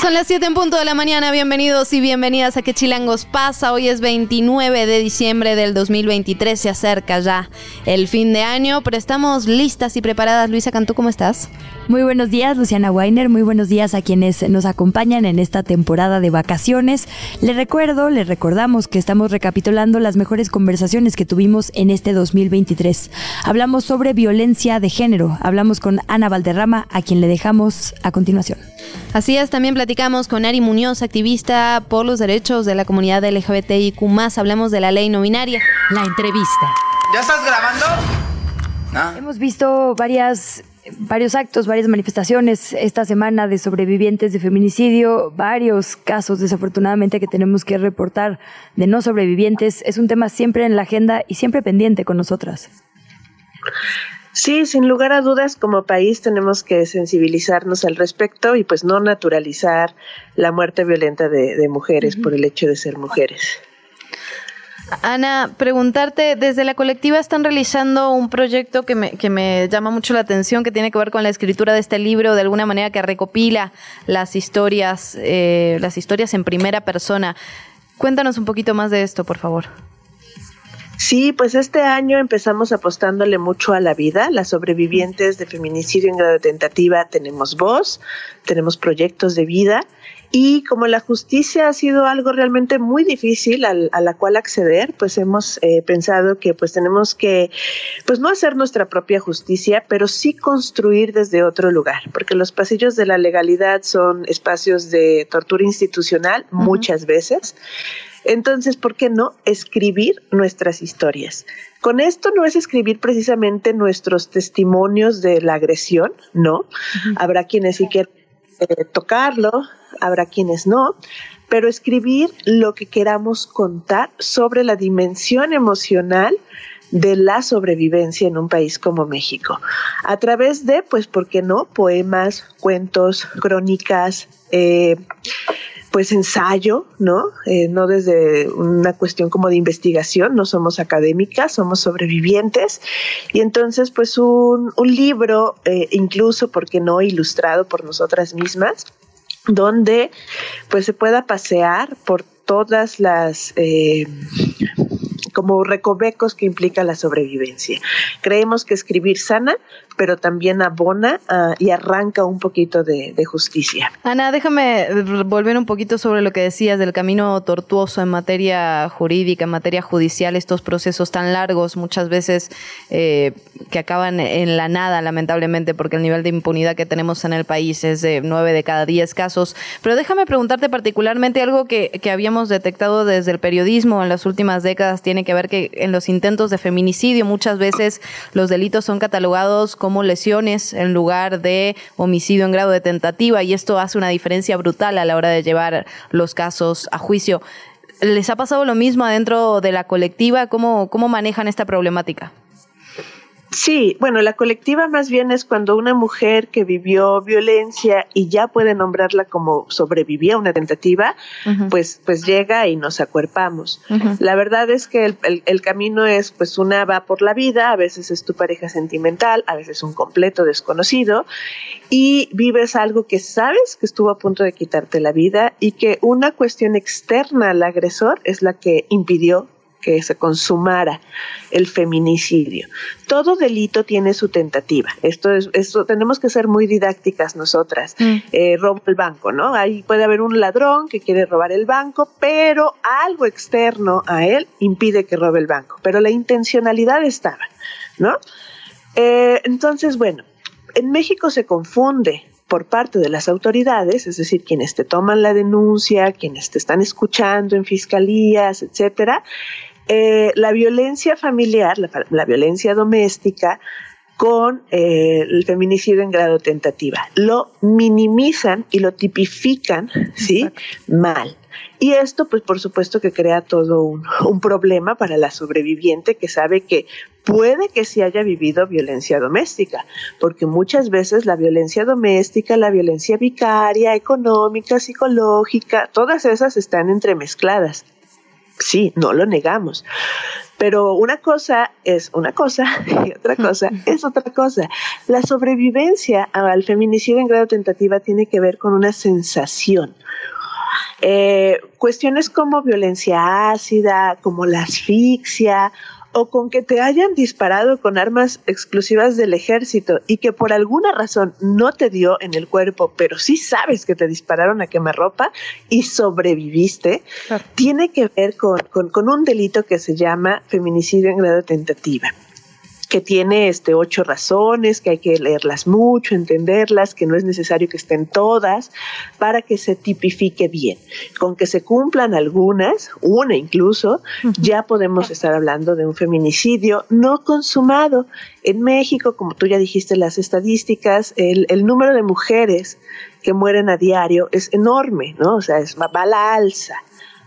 Son las 7 en punto de la mañana, bienvenidos y bienvenidas a Que Chilangos pasa. Hoy es 29 de diciembre del 2023, se acerca ya el fin de año, pero estamos listas y preparadas. Luisa Cantú, ¿cómo estás? Muy buenos días, Luciana Weiner. Muy buenos días a quienes nos acompañan en esta temporada de vacaciones. Les recuerdo, les recordamos que estamos recapitulando las mejores conversaciones que tuvimos en este 2023. Hablamos sobre violencia de género. Hablamos con Ana Valderrama, a quien le dejamos a continuación. Así es, también platicamos con Ari Muñoz, activista por los derechos de la comunidad LGBTIQ. Hablamos de la ley no binaria. La entrevista. ¿Ya estás grabando? Hemos visto varias varios actos, varias manifestaciones esta semana de sobrevivientes de feminicidio, varios casos desafortunadamente que tenemos que reportar de no sobrevivientes. Es un tema siempre en la agenda y siempre pendiente con nosotras. Sí, sin lugar a dudas, como país tenemos que sensibilizarnos al respecto y pues no naturalizar la muerte violenta de, mujeres por el hecho de ser mujeres. Ana, preguntarte, desde la colectiva están realizando un proyecto que me, que me llama mucho la atención, que tiene que ver con la escritura de este libro, de alguna manera que recopila las historias, eh, las historias en primera persona. Cuéntanos un poquito más de esto, por favor. Sí, pues este año empezamos apostándole mucho a la vida. Las sobrevivientes de feminicidio en grado de tentativa tenemos voz, tenemos proyectos de vida y como la justicia ha sido algo realmente muy difícil a la cual acceder, pues hemos eh, pensado que pues tenemos que, pues no hacer nuestra propia justicia, pero sí construir desde otro lugar, porque los pasillos de la legalidad son espacios de tortura institucional muchas veces. Entonces, ¿por qué no escribir nuestras historias? Con esto no es escribir precisamente nuestros testimonios de la agresión, ¿no? Habrá quienes sí quieren eh, tocarlo, habrá quienes no, pero escribir lo que queramos contar sobre la dimensión emocional de la sobrevivencia en un país como México. A través de, pues, ¿por qué no? Poemas, cuentos, crónicas, eh, pues ensayo, ¿no? Eh, no desde una cuestión como de investigación, no somos académicas, somos sobrevivientes. Y entonces, pues un, libro, eh, incluso, ¿por qué no? Ilustrado por nosotras mismas, donde pues se pueda pasear por todas las eh, como recovecos que implica la sobrevivencia. Creemos que escribir sana, pero también abona ah, y arranca un poquito de, justicia. Ana, déjame volver un poquito sobre lo que decías del camino tortuoso en materia jurídica, en materia judicial, estos procesos tan largos, muchas veces eh, que acaban en la nada, lamentablemente, porque el nivel de impunidad que tenemos en el país es de nueve de cada diez casos. Pero déjame preguntarte particularmente algo que, que habíamos detectado desde el periodismo en las últimas décadas, tiene que ver que en los intentos de feminicidio muchas veces los delitos son catalogados como como lesiones en lugar de homicidio en grado de tentativa y esto hace una diferencia brutal a la hora de llevar los casos a juicio. ¿Les ha pasado lo mismo adentro de la colectiva? ¿Cómo, cómo manejan esta problemática? Sí, bueno, la colectiva más bien es cuando una mujer que vivió violencia y ya puede nombrarla como sobrevivía a una tentativa, pues, pues llega y nos acuerpamos. La verdad es que el, el, camino es, pues una va por la vida, a veces es tu pareja sentimental, a veces un completo desconocido, y vives algo que sabes que estuvo a punto de quitarte la vida y que una cuestión externa al agresor es la que impidió que se consumara el feminicidio. Todo delito tiene su tentativa. Esto es, esto tenemos que ser muy didácticas nosotras. Mm. Eh, robo el banco, ¿no? Ahí puede haber un ladrón que quiere robar el banco, pero algo externo a él impide que robe el banco. Pero la intencionalidad estaba, ¿no? Eh, entonces, bueno, en México se confunde por parte de las autoridades, es decir, quienes te toman la denuncia, quienes te están escuchando en fiscalías, etcétera, eh, la violencia familiar, la, violencia doméstica, con eh, el feminicidio en grado tentativa. Lo minimizan y lo tipifican, ¿sí? Mal. Y esto, pues por supuesto que crea todo un, un, problema para la sobreviviente que sabe que puede que sí haya vivido violencia doméstica, porque muchas veces la violencia doméstica, la violencia vicaria, económica, psicológica, todas esas están entremezcladas. Sí, no lo negamos. Pero una cosa es una cosa y otra cosa es otra cosa. La sobrevivencia al feminicidio en grado tentativa tiene que ver con una sensación. Eh, cuestiones como violencia ácida, como la asfixia o con que te hayan disparado con armas exclusivas del ejército y que por alguna razón no te dio en el cuerpo, pero sí sabes que te dispararon a quemarropa y sobreviviste, tiene que ver con, con un delito que se llama feminicidio en grado tentativa que tiene este ocho razones, que hay que leerlas mucho, entenderlas, que no es necesario que estén todas para que se tipifique bien. Con que se cumplan algunas, una incluso, ya podemos estar hablando de un feminicidio no consumado. En México, como tú ya dijiste las estadísticas, el, el número de mujeres que mueren a diario es enorme, ¿no? O sea, es, va a la alza.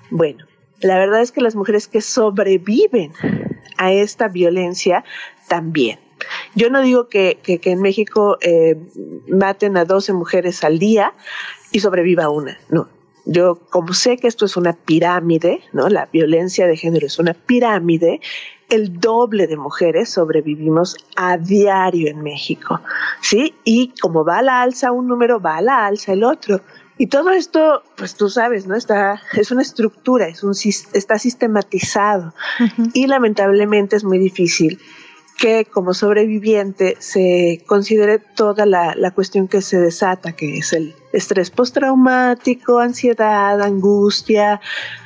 Bueno, la verdad es que las mujeres que sobreviven a esta violencia también. Yo no digo que, en México eh, maten a 12 mujeres al día y sobreviva una, no. Yo, como sé que esto es una pirámide, ¿no? La violencia de género es una pirámide, el doble de mujeres sobrevivimos a diario en México, ¿sí? Y como va a la alza un número, va a la alza el otro. Y todo esto, pues tú sabes, ¿no? Está, es una estructura, es un, está sistematizado. Y lamentablemente es muy difícil que como sobreviviente se considere toda la, cuestión que se desata, que es el estrés postraumático, ansiedad, angustia.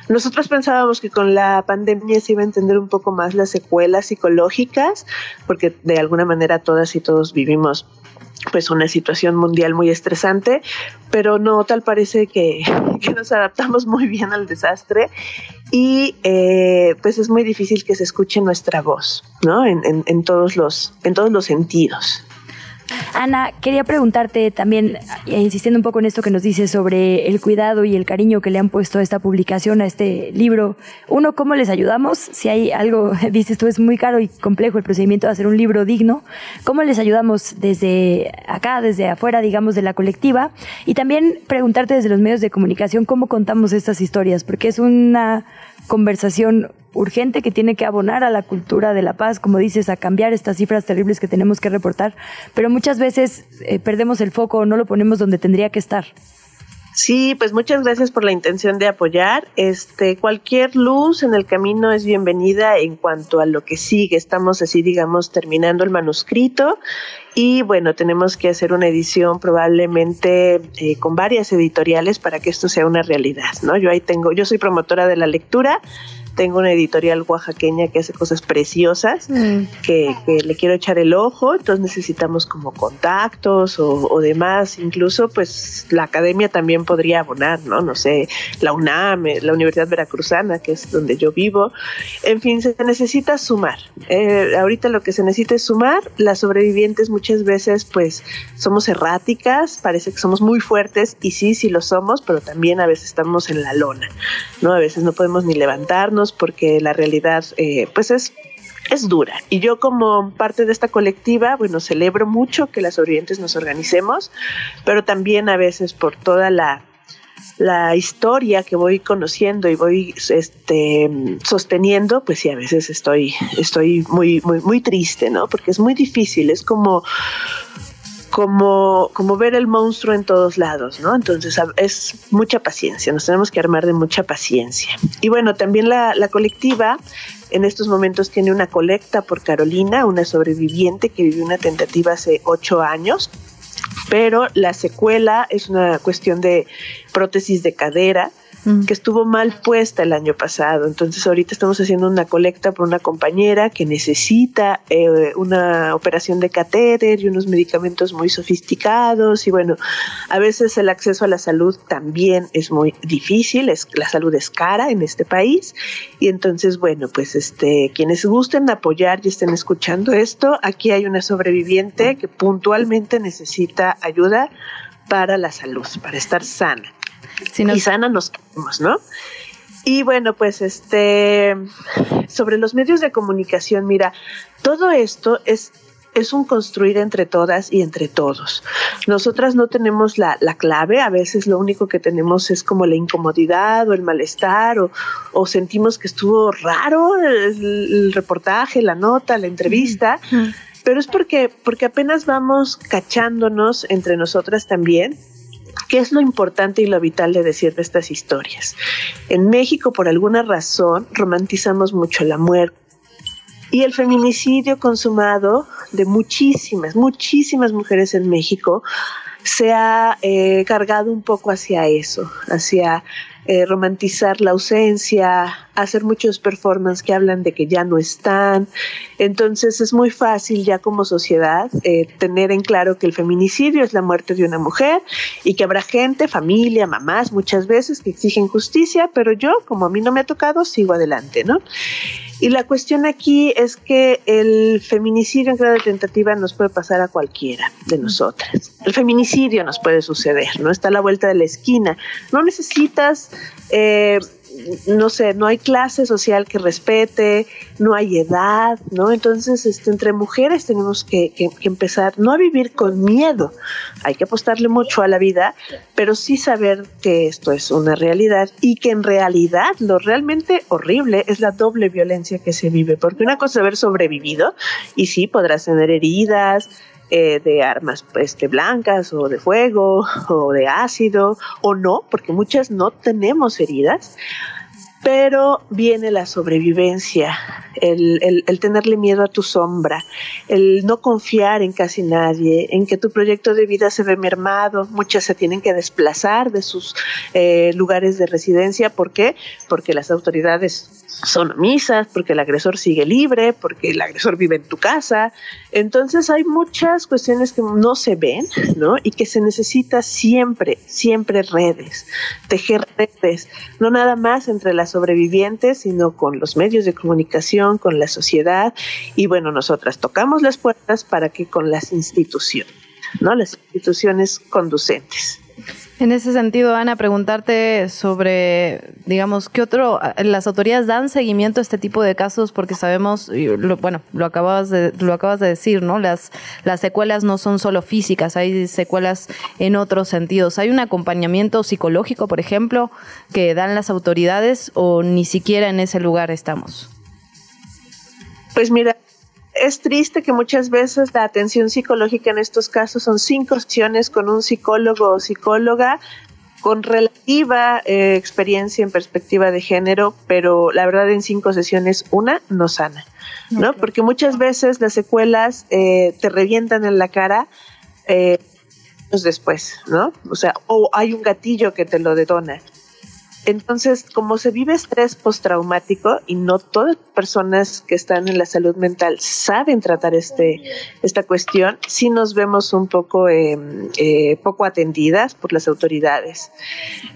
Nosotros pensábamos que con la pandemia se iba a entender un poco más las secuelas psicológicas, porque de alguna manera todas y todos vivimos pues una situación mundial muy estresante, pero no, tal parece que, nos adaptamos muy bien al desastre y eh, pues es muy difícil que se escuche nuestra voz, ¿no? En, todos, los, en todos los sentidos. Ana, quería preguntarte también, eh, insistiendo un poco en esto que nos dices sobre el cuidado y el cariño que le han puesto a esta publicación, a este libro. Uno, ¿cómo les ayudamos? Si hay algo, dices tú, es muy caro y complejo el procedimiento de hacer un libro digno. ¿Cómo les ayudamos desde acá, desde afuera, digamos, de la colectiva? Y también preguntarte desde los medios de comunicación cómo contamos estas historias, porque es una conversación urgente que tiene que abonar a la cultura de la paz, como dices, a cambiar estas cifras terribles que tenemos que reportar, pero muchas veces eh, perdemos el foco o no lo ponemos donde tendría que estar. Sí, pues muchas gracias por la intención de apoyar. Este, cualquier luz en el camino es bienvenida en cuanto a lo que sigue. Estamos así, digamos, terminando el manuscrito y bueno, tenemos que hacer una edición probablemente eh, con varias editoriales para que esto sea una realidad, ¿no? Yo ahí tengo, yo soy promotora de la lectura, tengo una editorial oaxaqueña que hace cosas preciosas, mm. que, le quiero echar el ojo, entonces necesitamos como contactos o, demás, incluso pues la academia también podría abonar, ¿no? No sé, la UNAM, eh, la Universidad Veracruzana, que es donde yo vivo, en fin, se necesita sumar. Eh, ahorita lo que se necesita es sumar, las sobrevivientes muchas veces pues somos erráticas, parece que somos muy fuertes y sí, sí lo somos, pero también a veces estamos en la lona, ¿no? A veces no podemos ni levantarnos, porque la realidad eh, pues es es dura. Y yo como parte de esta colectiva, bueno, celebro mucho que las sobrevivientes nos organicemos, pero también a veces por toda la, la historia que voy conociendo y voy este, sosteniendo, pues sí, a veces estoy, estoy muy, muy, muy triste, ¿no? Porque es muy difícil, es como como, como ver el monstruo en todos lados, ¿no? Entonces es mucha paciencia, nos tenemos que armar de mucha paciencia. Y bueno, también la, la colectiva en estos momentos tiene una colecta por Carolina, una sobreviviente que vivió una tentativa hace ocho años, pero la secuela es una cuestión de prótesis de cadera que estuvo mal puesta el año pasado. Entonces ahorita estamos haciendo una colecta por una compañera que necesita eh, una operación de catéter y unos medicamentos muy sofisticados y bueno, a veces el acceso a la salud también es muy difícil, es, la salud es cara en este país y entonces bueno, pues este quienes gusten apoyar y estén escuchando esto, aquí hay una sobreviviente que puntualmente necesita ayuda para la salud, para estar sana. Y sana nos queremos, ¿no? Y bueno, pues este, sobre los medios de comunicación, mira, todo esto es es un construir entre todas y entre todos. Nosotras no tenemos la, clave, a veces lo único que tenemos es como la incomodidad o el malestar o, sentimos que estuvo raro el, reportaje, la nota, la entrevista. Pero es porque, porque apenas vamos cachándonos entre nosotras también ¿Qué es lo importante y lo vital de decir de estas historias? En México, por alguna razón, romantizamos mucho la muerte. Y el feminicidio consumado de muchísimas, muchísimas mujeres en México se ha eh, cargado un poco hacia eso, hacia eh, romantizar la ausencia, hacer muchos performances que hablan de que ya no están. Entonces es muy fácil ya como sociedad eh, tener en claro que el feminicidio es la muerte de una mujer y que habrá gente, familia, mamás muchas veces que exigen justicia, pero yo, como a mí no me ha tocado, sigo adelante, ¿no? Y la cuestión aquí es que el feminicidio en grado de tentativa nos puede pasar a cualquiera de nosotras. El feminicidio nos puede suceder, ¿no? Está a la vuelta de la esquina. No necesitas eh, no sé, no hay clase social que respete, no hay edad, ¿no? Entonces, este, entre mujeres tenemos que, empezar no a vivir con miedo, hay que apostarle mucho a la vida, pero sí saber que esto es una realidad y que en realidad lo realmente horrible es la doble violencia que se vive, porque una cosa es haber sobrevivido y sí podrás tener heridas, eh, de armas este, blancas o de fuego o de ácido o no, porque muchas no tenemos heridas, pero viene la sobrevivencia, el, el, tenerle miedo a tu sombra, el no confiar en casi nadie, en que tu proyecto de vida se ve mermado, muchas se tienen que desplazar de sus eh, lugares de residencia, ¿por qué? Porque las autoridades son omisas, porque el agresor sigue libre, porque el agresor vive en tu casa. Entonces hay muchas cuestiones que no se ven, ¿no? Y que se necesita siempre, siempre redes, tejer redes, no nada más entre las sobrevivientes, sino con los medios de comunicación, con la sociedad. Y bueno, nosotras tocamos las puertas para que con las instituciones, ¿no? Las instituciones conducentes. En ese sentido, Ana, preguntarte sobre, digamos, ¿qué otro, las autoridades dan seguimiento a este tipo de casos? Porque sabemos, bueno, lo acabas de, lo acabas de decir, ¿no? Las, las secuelas no son solo físicas, hay secuelas en otros sentidos. ¿Hay un acompañamiento psicológico, por ejemplo, que dan las autoridades o ni siquiera en ese lugar estamos? Pues mira, es triste que muchas veces la atención psicológica en estos casos son cinco sesiones con un psicólogo o psicóloga con relativa eh, experiencia en perspectiva de género, pero la verdad en cinco sesiones una no sana, ¿no? Porque muchas veces las secuelas eh, te revientan en la cara eh, después, ¿no? O sea, o hay un gatillo que te lo detona. Entonces, como se vive estrés postraumático y no todas las personas que están en la salud mental saben tratar este, esta cuestión, sí nos vemos un poco, em, eh, poco atendidas por las autoridades.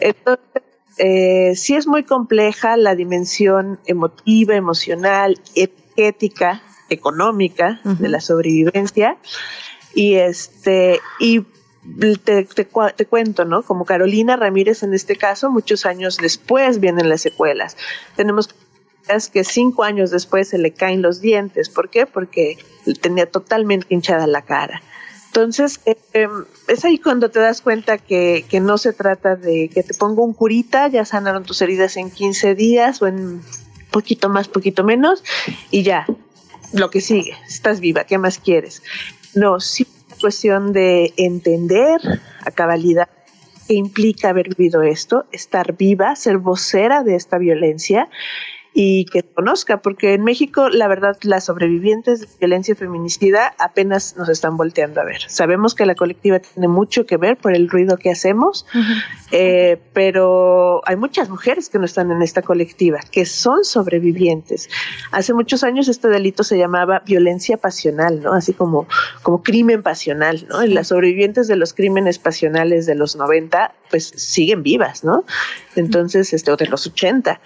Entonces, eh, sí es muy compleja la dimensión emotiva, emocional, ética, económica de la sobrevivencia. Y este, y te, te, cuento, ¿no? Como Carolina Ramírez en este caso, muchos años después vienen las secuelas. Tenemos que cinco años después se le caen los dientes. ¿Por qué? Porque tenía totalmente hinchada la cara. Entonces, eh, em, es ahí cuando te das cuenta que, que, no se trata de que te ponga un curita, ya sanaron tus heridas en 15 días o en poquito más, poquito menos, y ya, lo que sigue, estás viva, ¿qué más quieres? No, sí cuestión de entender a cabalidad qué implica haber vivido esto, estar viva, ser vocera de esta violencia y que conozca, porque en México, la verdad, las sobrevivientes de violencia feminicida apenas nos están volteando a ver. Sabemos que la colectiva tiene mucho que ver por el ruido que hacemos, eh, pero hay muchas mujeres que no están en esta colectiva, que son sobrevivientes. Hace muchos años este delito se llamaba violencia pasional, ¿no? Así como, como crimen pasional, ¿no? Y las sobrevivientes de los crímenes pasionales de los 90, pues siguen vivas, ¿no? Entonces, este, o de los 80.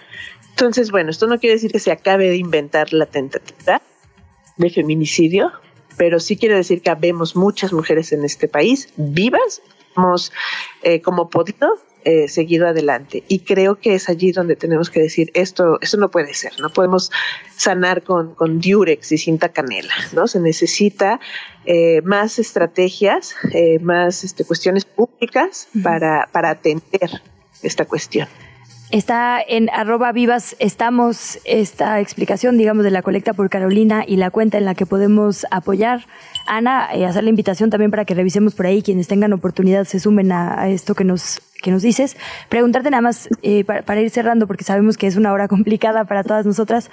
Entonces, bueno, esto no quiere decir que se acabe de inventar la tentativa de feminicidio, pero sí quiere decir que habemos muchas mujeres en este país vivas, hemos eh, como podido eh, seguido adelante. Y creo que es allí donde tenemos que decir, esto, esto no puede ser, no podemos sanar con, con diurex y cinta canela, ¿no? Se necesita eh, más estrategias, más este, cuestiones públicas para, para atender esta cuestión. Está en arroba vivas, estamos esta explicación, digamos, de la colecta por Carolina y la cuenta en la que podemos apoyar. Ana, eh, hacer la invitación también para que revisemos por ahí, quienes tengan oportunidad se sumen a esto que nos que nos dices. Preguntarte nada más eh, para, ir cerrando, porque sabemos que es una hora complicada para todas nosotras.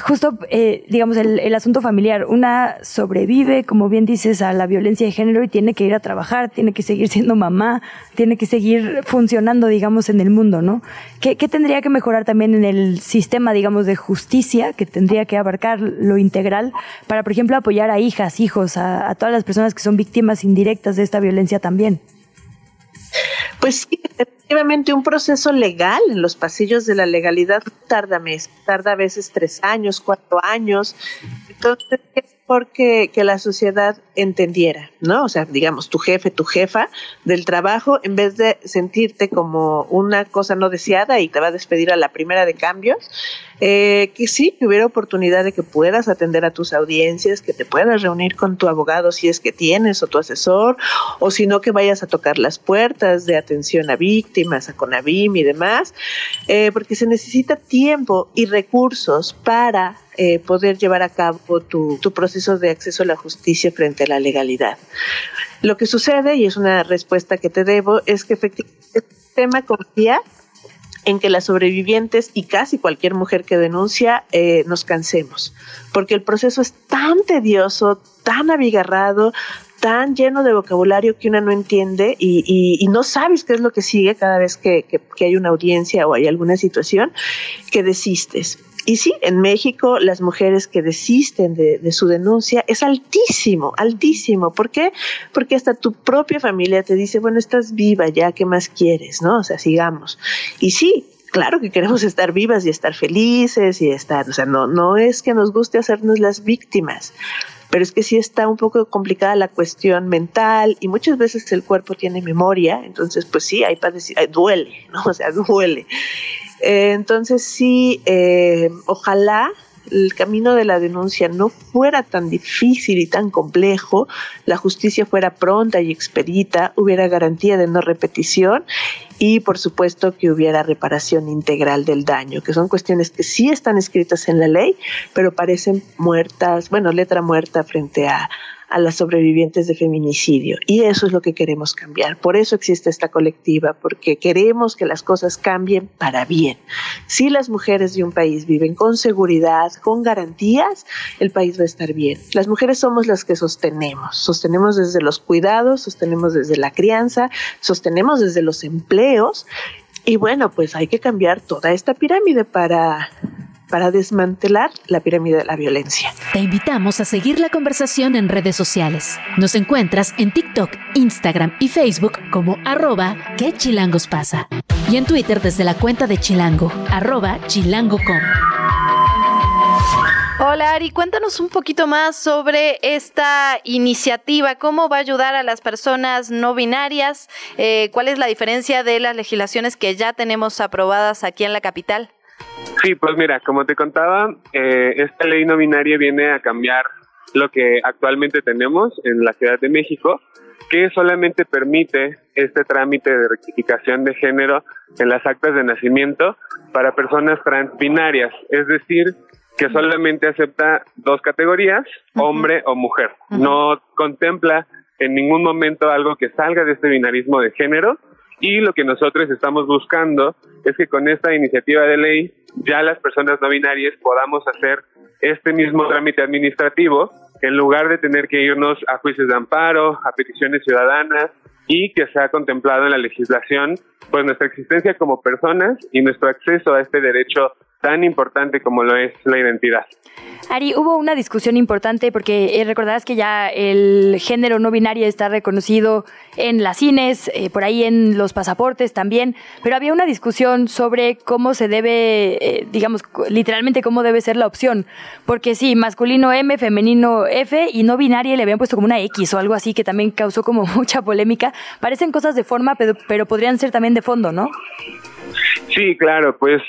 Justo, eh, digamos, el, asunto familiar. Una sobrevive, como bien dices, a la violencia de género y tiene que ir a trabajar, tiene que seguir siendo mamá, tiene que seguir funcionando, digamos, en el mundo, ¿no? ¿Qué, tendría que mejorar también en el sistema, digamos, de justicia, que tendría que abarcar lo integral, para, por ejemplo, apoyar a hijas, hijos, a todas las personas que son víctimas indirectas de esta violencia también? Pues sí, efectivamente un proceso legal en los pasillos de la legalidad tarda meses, tarda a veces tres años, cuatro años. Entonces, porque que la sociedad entendiera, ¿no? O sea, digamos, tu jefe, tu jefa del trabajo, en vez de sentirte como una cosa no deseada y te va a despedir a la primera de cambios, eh, que sí, que hubiera oportunidad de que puedas atender a tus audiencias, que te puedas reunir con tu abogado si es que tienes o tu asesor, o si no que vayas a tocar las puertas de atención a víctimas, a Conavim y demás, eh, porque se necesita tiempo y recursos para eh, poder llevar a cabo tu, tu, proceso de acceso a la justicia frente a la legalidad. Lo que sucede, y es una respuesta que te debo, es que efectivamente el sistema confía en que las sobrevivientes y casi cualquier mujer que denuncia eh, nos cansemos, porque el proceso es tan tedioso, tan abigarrado, tan lleno de vocabulario que una no entiende y, no sabes qué es lo que sigue cada vez que, que hay una audiencia o hay alguna situación, que desistes. Y sí, en México las mujeres que desisten de, su denuncia es altísimo, altísimo. ¿Por qué? Porque hasta tu propia familia te dice, bueno, estás viva ya, ¿qué más quieres? ¿No? O sea, sigamos. Y sí, claro que queremos estar vivas y estar felices y estar, o sea, no, no es que nos guste hacernos las víctimas, pero es que sí está un poco complicada la cuestión mental y muchas veces el cuerpo tiene memoria, entonces pues sí, hay decir, duele, ¿no? O sea, duele. Eh, entonces sí, eh, ojalá el camino de la denuncia no fuera tan difícil y tan complejo, la justicia fuera pronta y expedita, hubiera garantía de no repetición y por supuesto que hubiera reparación integral del daño, que son cuestiones que sí están escritas en la ley, pero parecen muertas, bueno, letra muerta frente a, a las sobrevivientes de feminicidio. Y eso es lo que queremos cambiar. Por eso existe esta colectiva, porque queremos que las cosas cambien para bien. Si las mujeres de un país viven con seguridad, con garantías, el país va a estar bien. Las mujeres somos las que sostenemos. Sostenemos desde los cuidados, sostenemos desde la crianza, sostenemos desde los empleos. Y bueno, pues hay que cambiar toda esta pirámide para para desmantelar la pirámide de la violencia. Te invitamos a seguir la conversación en redes sociales. Nos encuentras en TikTok, Instagram y Facebook como arroba que chilangos pasa. Y en Twitter desde la cuenta de Chilango, arroba chilango.com. Hola Ari, cuéntanos un poquito más sobre esta iniciativa, cómo va a ayudar a las personas no binarias, eh, cuál es la diferencia de las legislaciones que ya tenemos aprobadas aquí en la capital. Sí, pues mira, como te contaba, eh, esta ley no binaria viene a cambiar lo que actualmente tenemos en la Ciudad de México, que solamente permite este trámite de rectificación de género en las actas de nacimiento para personas transbinarias, es decir, que solamente acepta dos categorías, hombre o mujer. No contempla en ningún momento algo que salga de este binarismo de género Y lo que nosotros estamos buscando es que con esta iniciativa de ley ya las personas no binarias podamos hacer este mismo trámite administrativo en lugar de tener que irnos a juicios de amparo, a peticiones ciudadanas y que se ha contemplado en la legislación pues nuestra existencia como personas y nuestro acceso a este derecho tan importante como lo es la identidad. Ari, hubo una discusión importante porque eh, recordarás que ya el género no binario está reconocido en las cines, eh, por ahí en los pasaportes también, pero había una discusión sobre cómo se debe, eh, digamos, literalmente cómo debe ser la opción, porque sí, masculino M, femenino F y no binaria le habían puesto como una X o algo así que también causó como mucha polémica. Parecen cosas de forma, pero, pero podrían ser también de fondo, ¿no? Sí, claro, pues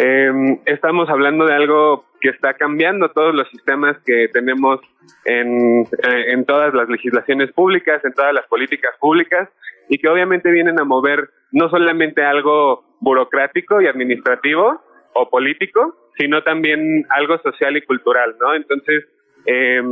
eh, estamos hablando de algo que está cambiando todos los sistemas que tenemos en, eh, en todas las legislaciones públicas, en todas las políticas públicas, y que obviamente vienen a mover no solamente algo burocrático y administrativo o político, sino también algo social y cultural, ¿no? Entonces, eh,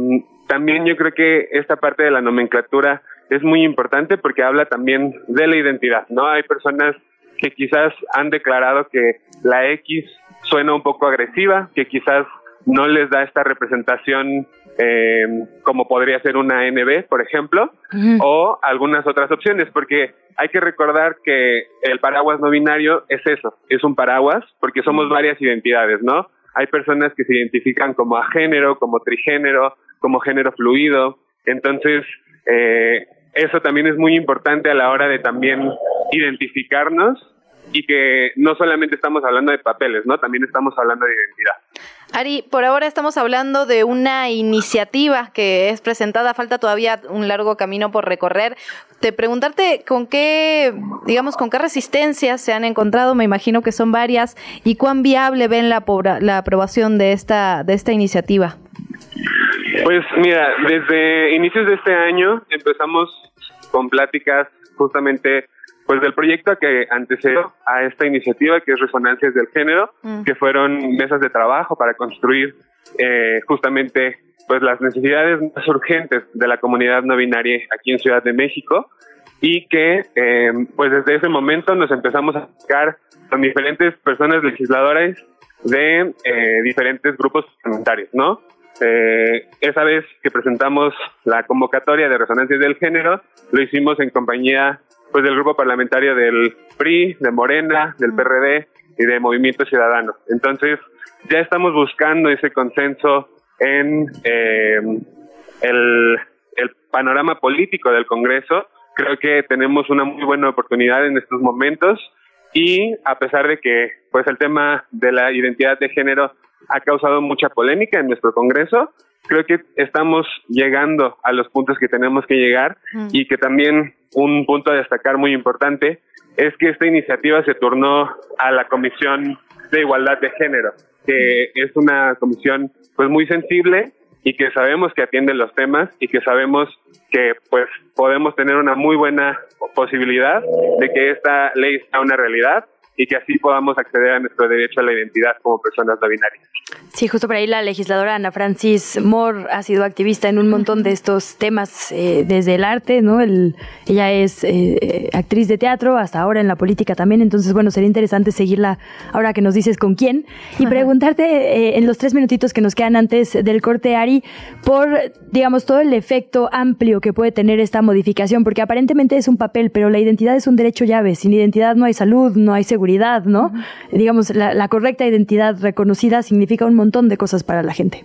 también yo creo que esta parte de la nomenclatura es muy importante porque habla también de la identidad, ¿no? Hay personas que quizás han declarado que la X suena un poco agresiva, que quizás no les da esta representación eh, como podría ser una NB, por ejemplo, o algunas otras opciones, porque hay que recordar que el paraguas no binario es eso, es un paraguas, porque somos varias identidades, ¿no? Hay personas que se identifican como a género, como trigénero, como género fluido, entonces eh, eso también es muy importante a la hora de también identificarnos y que no solamente estamos hablando de papeles, ¿no? También estamos hablando de identidad. Ari, por ahora estamos hablando de una iniciativa que es presentada, falta todavía un largo camino por recorrer. Te preguntarte con qué, digamos, con qué resistencias se han encontrado, me imagino que son varias, y cuán viable ven la, la aprobación de esta, de esta iniciativa. Pues mira, desde inicios de este año empezamos con pláticas justamente pues del proyecto que antecedió a esta iniciativa que es Resonancias del Género, mm. que fueron mesas de trabajo para construir eh, justamente pues las necesidades más urgentes de la comunidad no binaria aquí en Ciudad de México y que eh, pues desde ese momento nos empezamos a buscar con diferentes personas legisladoras de eh, diferentes grupos parlamentarios, ¿no? Eh, esa vez que presentamos la convocatoria de resonancias del género, lo hicimos en compañía pues del grupo parlamentario del PRI, de Morena, del PRD y de Movimiento Ciudadano. Entonces, ya estamos buscando ese consenso en eh, el, el panorama político del Congreso. Creo que tenemos una muy buena oportunidad en estos momentos y a pesar de que pues el tema de la identidad de género ha causado mucha polémica en nuestro Congreso. Creo que estamos llegando a los puntos que tenemos que llegar y que también un punto a destacar muy importante es que esta iniciativa se turnó a la Comisión de Igualdad de Género, que es una comisión pues muy sensible y que sabemos que atiende los temas y que sabemos que pues podemos tener una muy buena posibilidad de que esta ley sea una realidad y que así podamos acceder a nuestro derecho a la identidad como personas no binarias. Sí, justo por ahí la legisladora Ana Francis Moore ha sido activista en un montón de estos temas eh, desde el arte, ¿no? El, ella es eh, actriz de teatro, hasta ahora en la política también, entonces bueno, sería interesante seguirla ahora que nos dices con quién y preguntarte eh, en los tres minutitos que nos quedan antes del corte, Ari, por, digamos, todo el efecto amplio que puede tener esta modificación, porque aparentemente es un papel, pero la identidad es un derecho llave, sin identidad no hay salud, no hay seguridad ¿no? Digamos, la, correcta identidad reconocida significa un montón de cosas para la gente.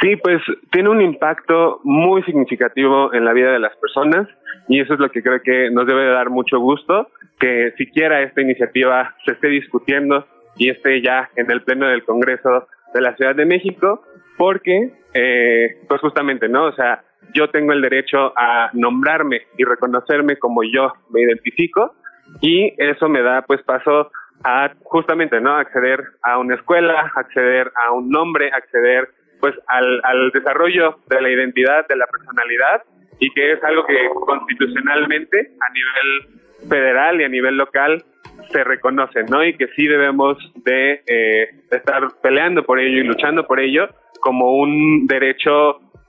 Sí, pues tiene un impacto muy significativo en la vida de las personas y eso es lo que creo que nos debe dar mucho gusto, que siquiera esta iniciativa se esté discutiendo y esté ya en el pleno del Congreso de la Ciudad de México, porque, eh, pues justamente, ¿no? O sea, yo tengo el derecho a nombrarme y reconocerme como yo me identifico y eso me da pues paso a justamente no acceder a una escuela, acceder a un nombre, acceder pues al, al desarrollo de la identidad, de la personalidad y que es algo que constitucionalmente a nivel federal y a nivel local se reconoce, ¿no? Y que sí debemos de eh, estar peleando por ello y luchando por ello como un derecho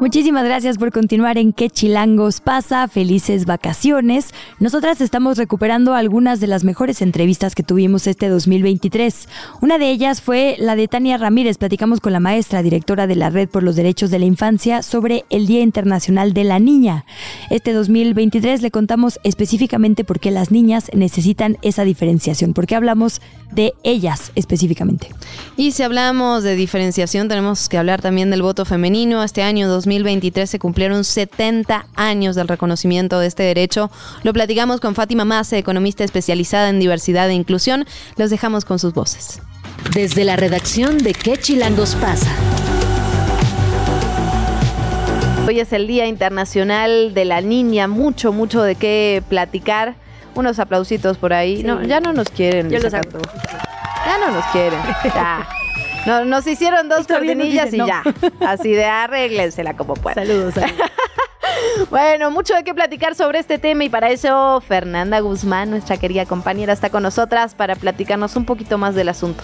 Muchísimas gracias por continuar en ¿Qué chilangos pasa? Felices vacaciones. Nosotras estamos recuperando algunas de las mejores entrevistas que tuvimos este 2023. Una de ellas fue la de Tania Ramírez. Platicamos con la maestra, directora de la Red por los Derechos de la Infancia, sobre el Día Internacional de la Niña. Este 2023 le contamos específicamente por qué las niñas necesitan esa diferenciación, por qué hablamos de ellas específicamente. Y si hablamos de diferenciación, tenemos que hablar también del voto femenino. Este año 2023 se cumplieron 70 años del reconocimiento de este derecho. Lo platicamos con Fátima Mace, economista especializada en diversidad e inclusión. Los dejamos con sus voces. Desde la redacción de ¿Qué chilangos pasa? Hoy es el Día Internacional de la Niña, mucho, mucho de qué platicar. Unos aplausitos por ahí. No, ya no nos quieren. Yo Luisa los hago. Cantú. Ya no nos quieren. Ya. No, nos hicieron dos cortinillas y ya. Así de arréglensela como puedan. Saludos. Bueno, mucho de qué platicar sobre este tema y para eso Fernanda Guzmán, nuestra querida compañera, está con nosotras para platicarnos un poquito más del asunto.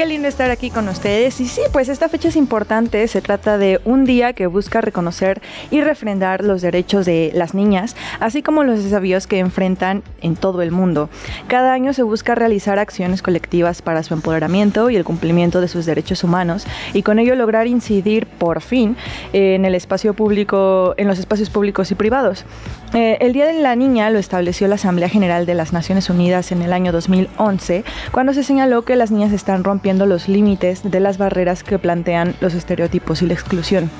Qué lindo estar aquí con ustedes. Y sí, pues esta fecha es importante. Se trata de un día que busca reconocer y refrendar los derechos de las niñas, así como los desafíos que enfrentan en todo el mundo. Cada año se busca realizar acciones colectivas para su empoderamiento y el cumplimiento de sus derechos humanos y con ello lograr incidir por fin en el espacio público, en los espacios públicos y privados. Eh, el Día de la Niña lo estableció la Asamblea General de las Naciones Unidas en el año 2011, cuando se señaló que las niñas están rompiendo los límites de las barreras que plantean los estereotipos y la exclusión.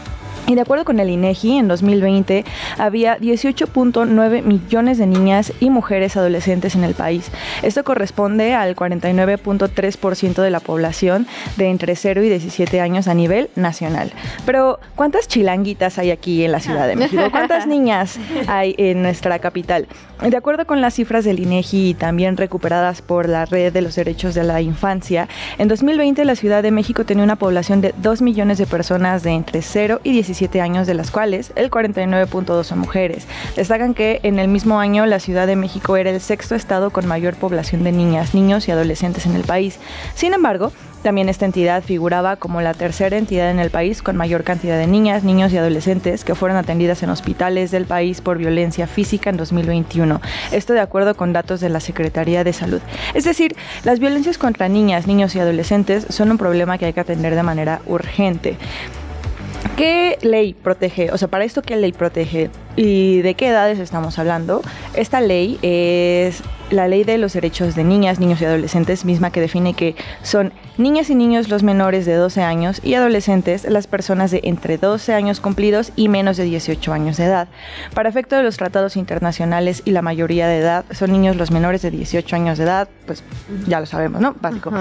Y de acuerdo con el INEGI, en 2020 había 18.9 millones de niñas y mujeres adolescentes en el país. Esto corresponde al 49.3% de la población de entre 0 y 17 años a nivel nacional. Pero, ¿cuántas chilanguitas hay aquí en la Ciudad de México? ¿Cuántas niñas hay en nuestra capital? De acuerdo con las cifras del INEGI y también recuperadas por la Red de los Derechos de la Infancia, en 2020 la Ciudad de México tenía una población de 2 millones de personas de entre 0 y 17 años, de las cuales el 49.2 son mujeres. Destacan que en el mismo año la Ciudad de México era el sexto estado con mayor población de niñas, niños y adolescentes en el país. Sin embargo, también esta entidad figuraba como la tercera entidad en el país con mayor cantidad de niñas, niños y adolescentes que fueron atendidas en hospitales del país por violencia física en 2021. Esto de acuerdo con datos de la Secretaría de Salud. Es decir, las violencias contra niñas, niños y adolescentes son un problema que hay que atender de manera urgente. ¿Qué ley protege? O sea, para esto, ¿qué ley protege? ¿Y de qué edades estamos hablando? Esta ley es la ley de los derechos de niñas, niños y adolescentes, misma que define que son niñas y niños los menores de 12 años y adolescentes las personas de entre 12 años cumplidos y menos de 18 años de edad. Para efecto de los tratados internacionales y la mayoría de edad son niños los menores de 18 años de edad, pues ya lo sabemos, ¿no? Básico.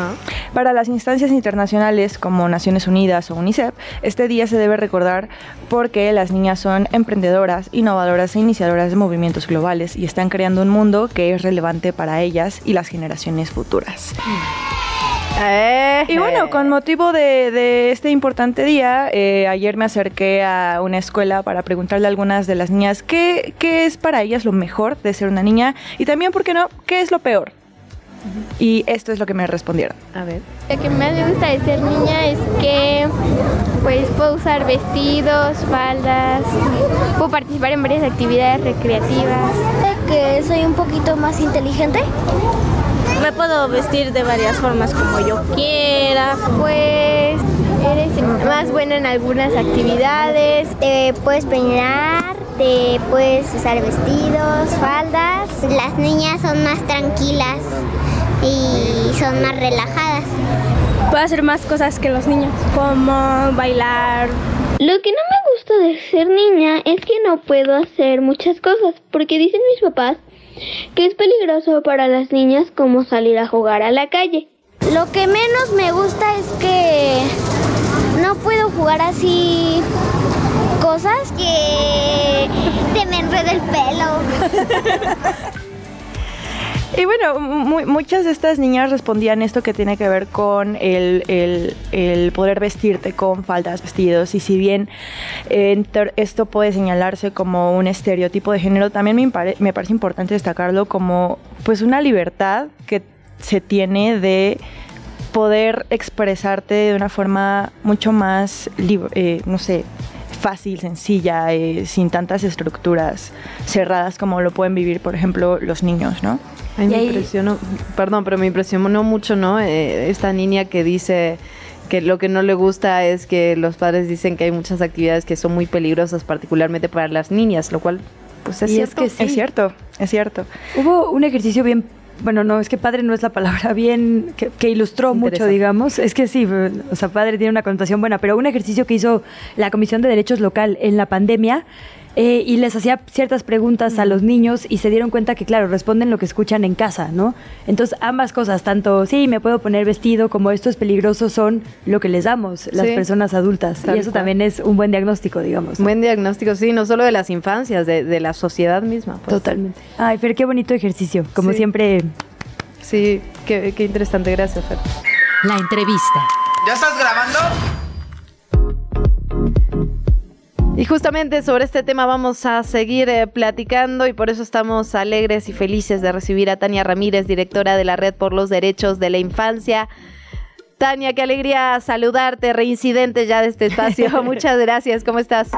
Para las instancias internacionales como Naciones Unidas o UNICEF, este día se debe recordar porque las niñas son emprendedoras, innovadoras e iniciadoras de movimientos globales y están creando un mundo que es relevante para ellas y las generaciones futuras. Y bueno, con motivo de, de este importante día, eh, ayer me acerqué a una escuela para preguntarle a algunas de las niñas qué, qué es para ellas lo mejor de ser una niña y también, ¿por qué no?, qué es lo peor. Y esto es lo que me respondieron. A ver. Lo que más me gusta de ser niña es que pues puedo usar vestidos, faldas, puedo participar en varias actividades recreativas. que soy un poquito más inteligente. Me puedo vestir de varias formas como yo quiera. Pues eres más buena en algunas actividades. Te puedes peinar, te puedes usar vestidos, faldas. Las niñas son más tranquilas y son más relajadas. Puedo hacer más cosas que los niños, como bailar. Lo que no me gusta de ser niña es que no puedo hacer muchas cosas, porque dicen mis papás que es peligroso para las niñas como salir a jugar a la calle. Lo que menos me gusta es que no puedo jugar así cosas que se me enreda el pelo. Y bueno, muchas de estas niñas respondían esto que tiene que ver con el, el, poder vestirte con faldas, vestidos, y si bien eh, esto puede señalarse como un estereotipo de género, también me, me parece importante destacarlo como pues una libertad que se tiene de poder expresarte de una forma mucho más, eh, no sé, fácil, sencilla, eh, sin tantas estructuras cerradas como lo pueden vivir, por ejemplo, los niños, ¿no? A me impresionó, perdón, pero me impresionó mucho, ¿no? Eh, esta niña que dice que lo que no le gusta es que los padres dicen que hay muchas actividades que son muy peligrosas, particularmente para las niñas, lo cual, pues es cierto. Es, que es cierto, es cierto. Hubo un ejercicio bien bueno, no, es que padre no es la palabra bien, que, ilustró mucho, digamos. Es que sí, o sea, padre tiene una connotación buena, pero un ejercicio que hizo la Comisión de Derechos Local en la pandemia eh, y les hacía ciertas preguntas a los niños y se dieron cuenta que, claro, responden lo que escuchan en casa, ¿no? Entonces, ambas cosas, tanto, sí, me puedo poner vestido, como esto es peligroso, son lo que les damos las personas adultas. y eso también es un buen diagnóstico, digamos. Buen diagnóstico, sí, no solo de las infancias, de, la sociedad misma. Pues. Totalmente. Ay, Fer, qué bonito ejercicio. Como siempre. Sí, qué, qué interesante. Gracias, Fer. La entrevista. ¿Ya estás grabando? Y justamente sobre este tema vamos a seguir eh, platicando y por eso estamos alegres y felices de recibir a Tania Ramírez, directora de la Red por los Derechos de la Infancia. Tania, qué alegría saludarte, reincidente ya de este espacio. Muchas gracias, ¿cómo estás?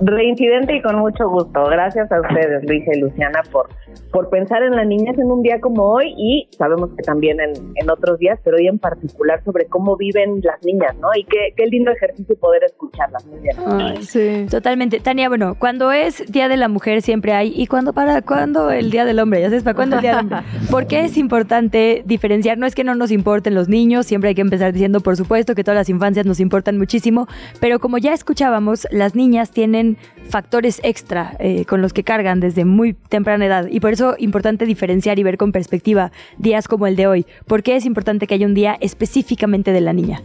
Reincidente y con mucho gusto. Gracias a ustedes, Luisa y Luciana, por, por pensar en las niñas en un día como hoy y sabemos que también en, en otros días, pero hoy en particular sobre cómo viven las niñas, ¿no? Y qué, qué lindo ejercicio poder escucharlas. Muy bien. sí. Totalmente. Tania, bueno, cuando es Día de la Mujer siempre hay, ¿y cuándo para cuándo el Día del Hombre? Ya sabes, ¿para cuándo el Día del Hombre? ¿Por qué es importante diferenciar? No es que no nos importen los niños, siempre hay que empezar diciendo, por supuesto, que todas las infancias nos importan muchísimo, pero como ya escuchábamos, las niñas tienen factores extra eh, con los que cargan desde muy temprana edad y por eso es importante diferenciar y ver con perspectiva días como el de hoy. ¿Por qué es importante que haya un día específicamente de la niña?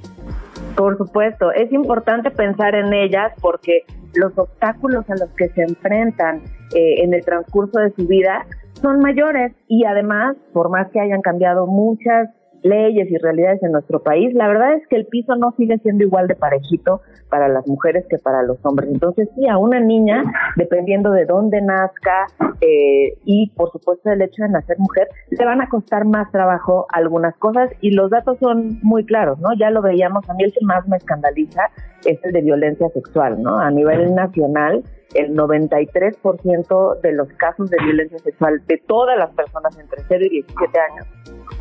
Por supuesto, es importante pensar en ellas porque los obstáculos a los que se enfrentan eh, en el transcurso de su vida son mayores y además, por más que hayan cambiado muchas leyes y realidades en nuestro país, la verdad es que el piso no sigue siendo igual de parejito para las mujeres que para los hombres. Entonces, sí, a una niña, dependiendo de dónde nazca eh, y, por supuesto, del hecho de nacer mujer, le van a costar más trabajo algunas cosas y los datos son muy claros, ¿no? Ya lo veíamos, a mí el que más me escandaliza es el de violencia sexual, ¿no? A nivel nacional, el 93% de los casos de violencia sexual de todas las personas entre 0 y 17 años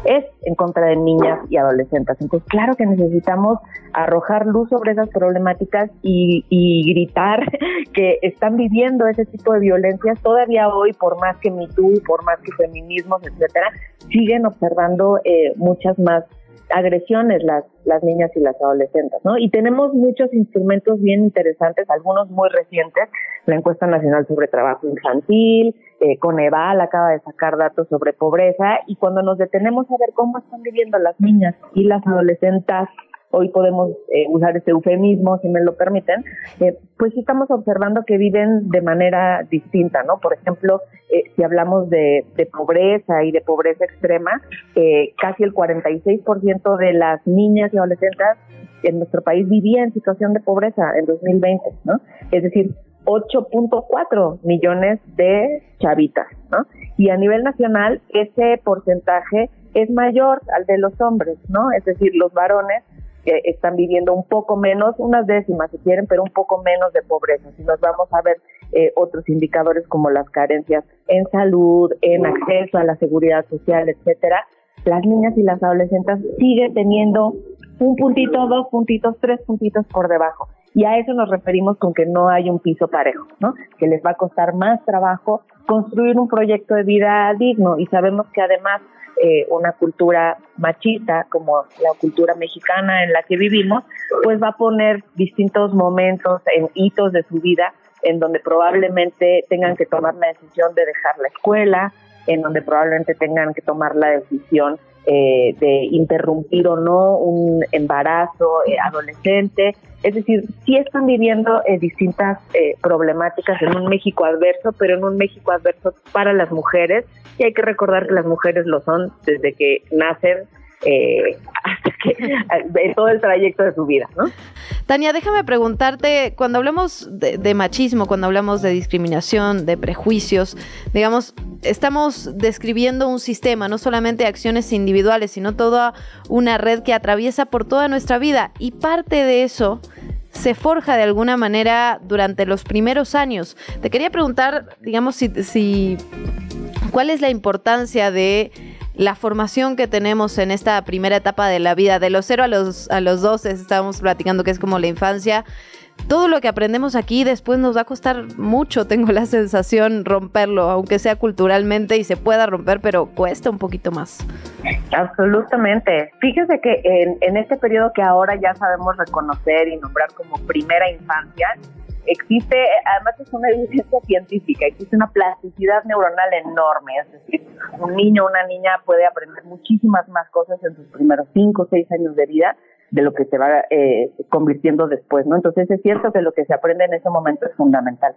es en contra de niñas y adolescentes. Entonces, claro que necesitamos arrojar luz sobre esas problemáticas y, gritar que están viviendo ese tipo de violencias todavía hoy, por más que MeToo, por más que feminismos, etcétera, siguen observando eh, muchas más agresiones las, las niñas y las adolescentes, ¿no? Y tenemos muchos instrumentos bien interesantes, algunos muy recientes, la encuesta nacional sobre trabajo infantil, eh, Coneval acaba de sacar datos sobre pobreza y cuando nos detenemos a ver cómo están viviendo las niñas y las adolescentes hoy podemos eh, usar este eufemismo, si me lo permiten, eh, pues estamos observando que viven de manera distinta, ¿no? Por ejemplo, eh, si hablamos de, de, pobreza y de pobreza extrema, casi el 46% de las niñas y adolescentes en nuestro país vivía en situación de pobreza en 2020, ¿no? Es decir, 8.4 millones de chavitas, ¿no? Y a nivel nacional ese porcentaje es mayor al de los hombres, ¿no? Es decir, los varones están viviendo un poco menos, unas décimas si quieren, pero un poco menos de pobreza. Si nos vamos a ver eh, otros indicadores como las carencias en salud, en acceso a la seguridad social, etcétera, las niñas y las adolescentes siguen teniendo un puntito, dos puntitos, tres puntitos por debajo. Y a eso nos referimos con que no hay un piso parejo, ¿no? Que les va a costar más trabajo construir un proyecto de vida digno. Y sabemos que además eh, una cultura machista como la cultura mexicana en la que vivimos, pues va a poner distintos momentos en hitos de su vida en donde probablemente tengan que tomar la decisión de dejar la escuela, en donde probablemente tengan que tomar la decisión eh, de interrumpir o no un embarazo eh, adolescente. Es decir, sí están viviendo eh, distintas problemáticas en un México adverso, pero en un México adverso para las mujeres. Y hay que recordar que las mujeres lo son desde que nacen que todo el trayecto de su vida, ¿no? Tania, déjame preguntarte, cuando hablamos de, machismo, cuando hablamos de discriminación, de prejuicios, digamos, estamos describiendo un sistema, no solamente acciones individuales, sino toda una red que atraviesa por toda nuestra vida y parte de eso se forja de alguna manera durante los primeros años. Te quería preguntar, digamos, si cuál es la importancia de la formación que tenemos en esta primera etapa de la vida, de los 0 a los, a los 12, estábamos platicando que es como la infancia, todo lo que aprendemos aquí después nos va a costar mucho, tengo la sensación, romperlo, aunque sea culturalmente y se pueda romper, pero cuesta un poquito más. Absolutamente. Fíjese que en, en este periodo que ahora ya sabemos reconocer y nombrar como primera infancia, existe, además es una evidencia científica, existe una plasticidad neuronal enorme, es decir, un niño o una niña puede aprender muchísimas más cosas en sus primeros cinco o seis años de vida de lo que se va eh, convirtiendo después, ¿no? Entonces es cierto que lo que se aprende en ese momento es fundamental.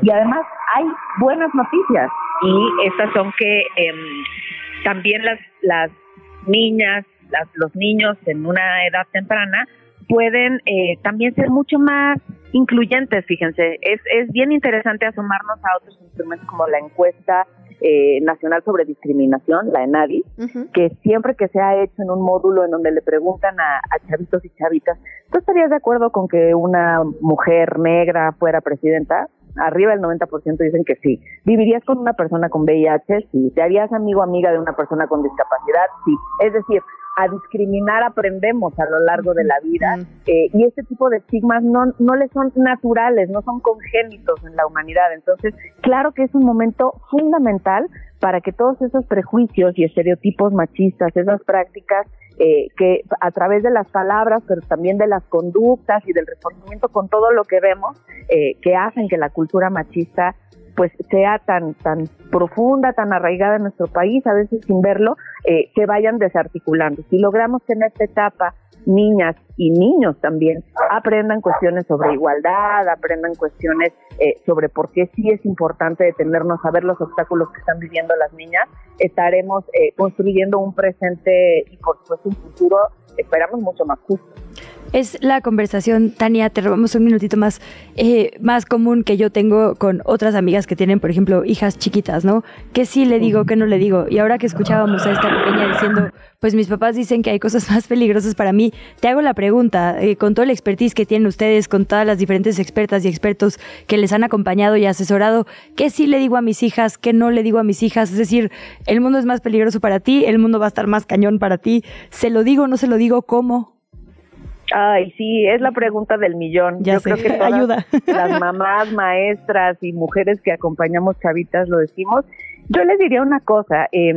Y además hay buenas noticias y estas son que em, también las, las niñas, las, los niños en una edad temprana pueden eh, también ser mucho más incluyentes, fíjense. Es, es bien interesante asomarnos a otros instrumentos como la encuesta eh, nacional sobre discriminación, la ENADI, que siempre que se ha hecho en un módulo en donde le preguntan a, a, chavitos y chavitas, ¿tú estarías de acuerdo con que una mujer negra fuera presidenta? Arriba del 90% dicen que sí. ¿Vivirías con una persona con VIH? Sí. ¿Te harías amigo o amiga de una persona con discapacidad? Sí. Es decir, a discriminar aprendemos a lo largo de la vida eh, y este tipo de estigmas no, no les son naturales, no son congénitos en la humanidad. Entonces, claro que es un momento fundamental para que todos esos prejuicios y estereotipos machistas, esas prácticas eh, que a través de las palabras, pero también de las conductas y del reforzamiento con todo lo que vemos, eh, que hacen que la cultura machista pues sea tan tan profunda, tan arraigada en nuestro país, a veces sin verlo, eh, que vayan desarticulando. Si logramos que en esta etapa niñas y niños también aprendan cuestiones sobre igualdad, aprendan cuestiones eh, sobre por qué sí es importante detenernos a ver los obstáculos que están viviendo las niñas, estaremos eh, construyendo un presente y por supuesto un futuro, esperamos, mucho más justo. Es la conversación, Tania, te robamos un minutito más, eh, más común que yo tengo con otras amigas que tienen, por ejemplo, hijas chiquitas, ¿no? Que sí le digo, que no le digo. Y ahora que escuchábamos a esta pequeña diciendo, pues mis papás dicen que hay cosas más peligrosas para mí, te hago la pregunta, eh, con toda la expertise que tienen ustedes, con todas las diferentes expertas y expertos que les han acompañado y asesorado, ¿qué sí le digo a mis hijas, qué no le digo a mis hijas? Es decir, el mundo es más peligroso para ti, el mundo va a estar más cañón para ti. ¿Se lo digo, no se lo digo, cómo? Ay, sí, es la pregunta del millón. Ya Yo creo que todas Ayuda. las mamás, maestras y mujeres que acompañamos chavitas lo decimos. Yo les diría una cosa, eh,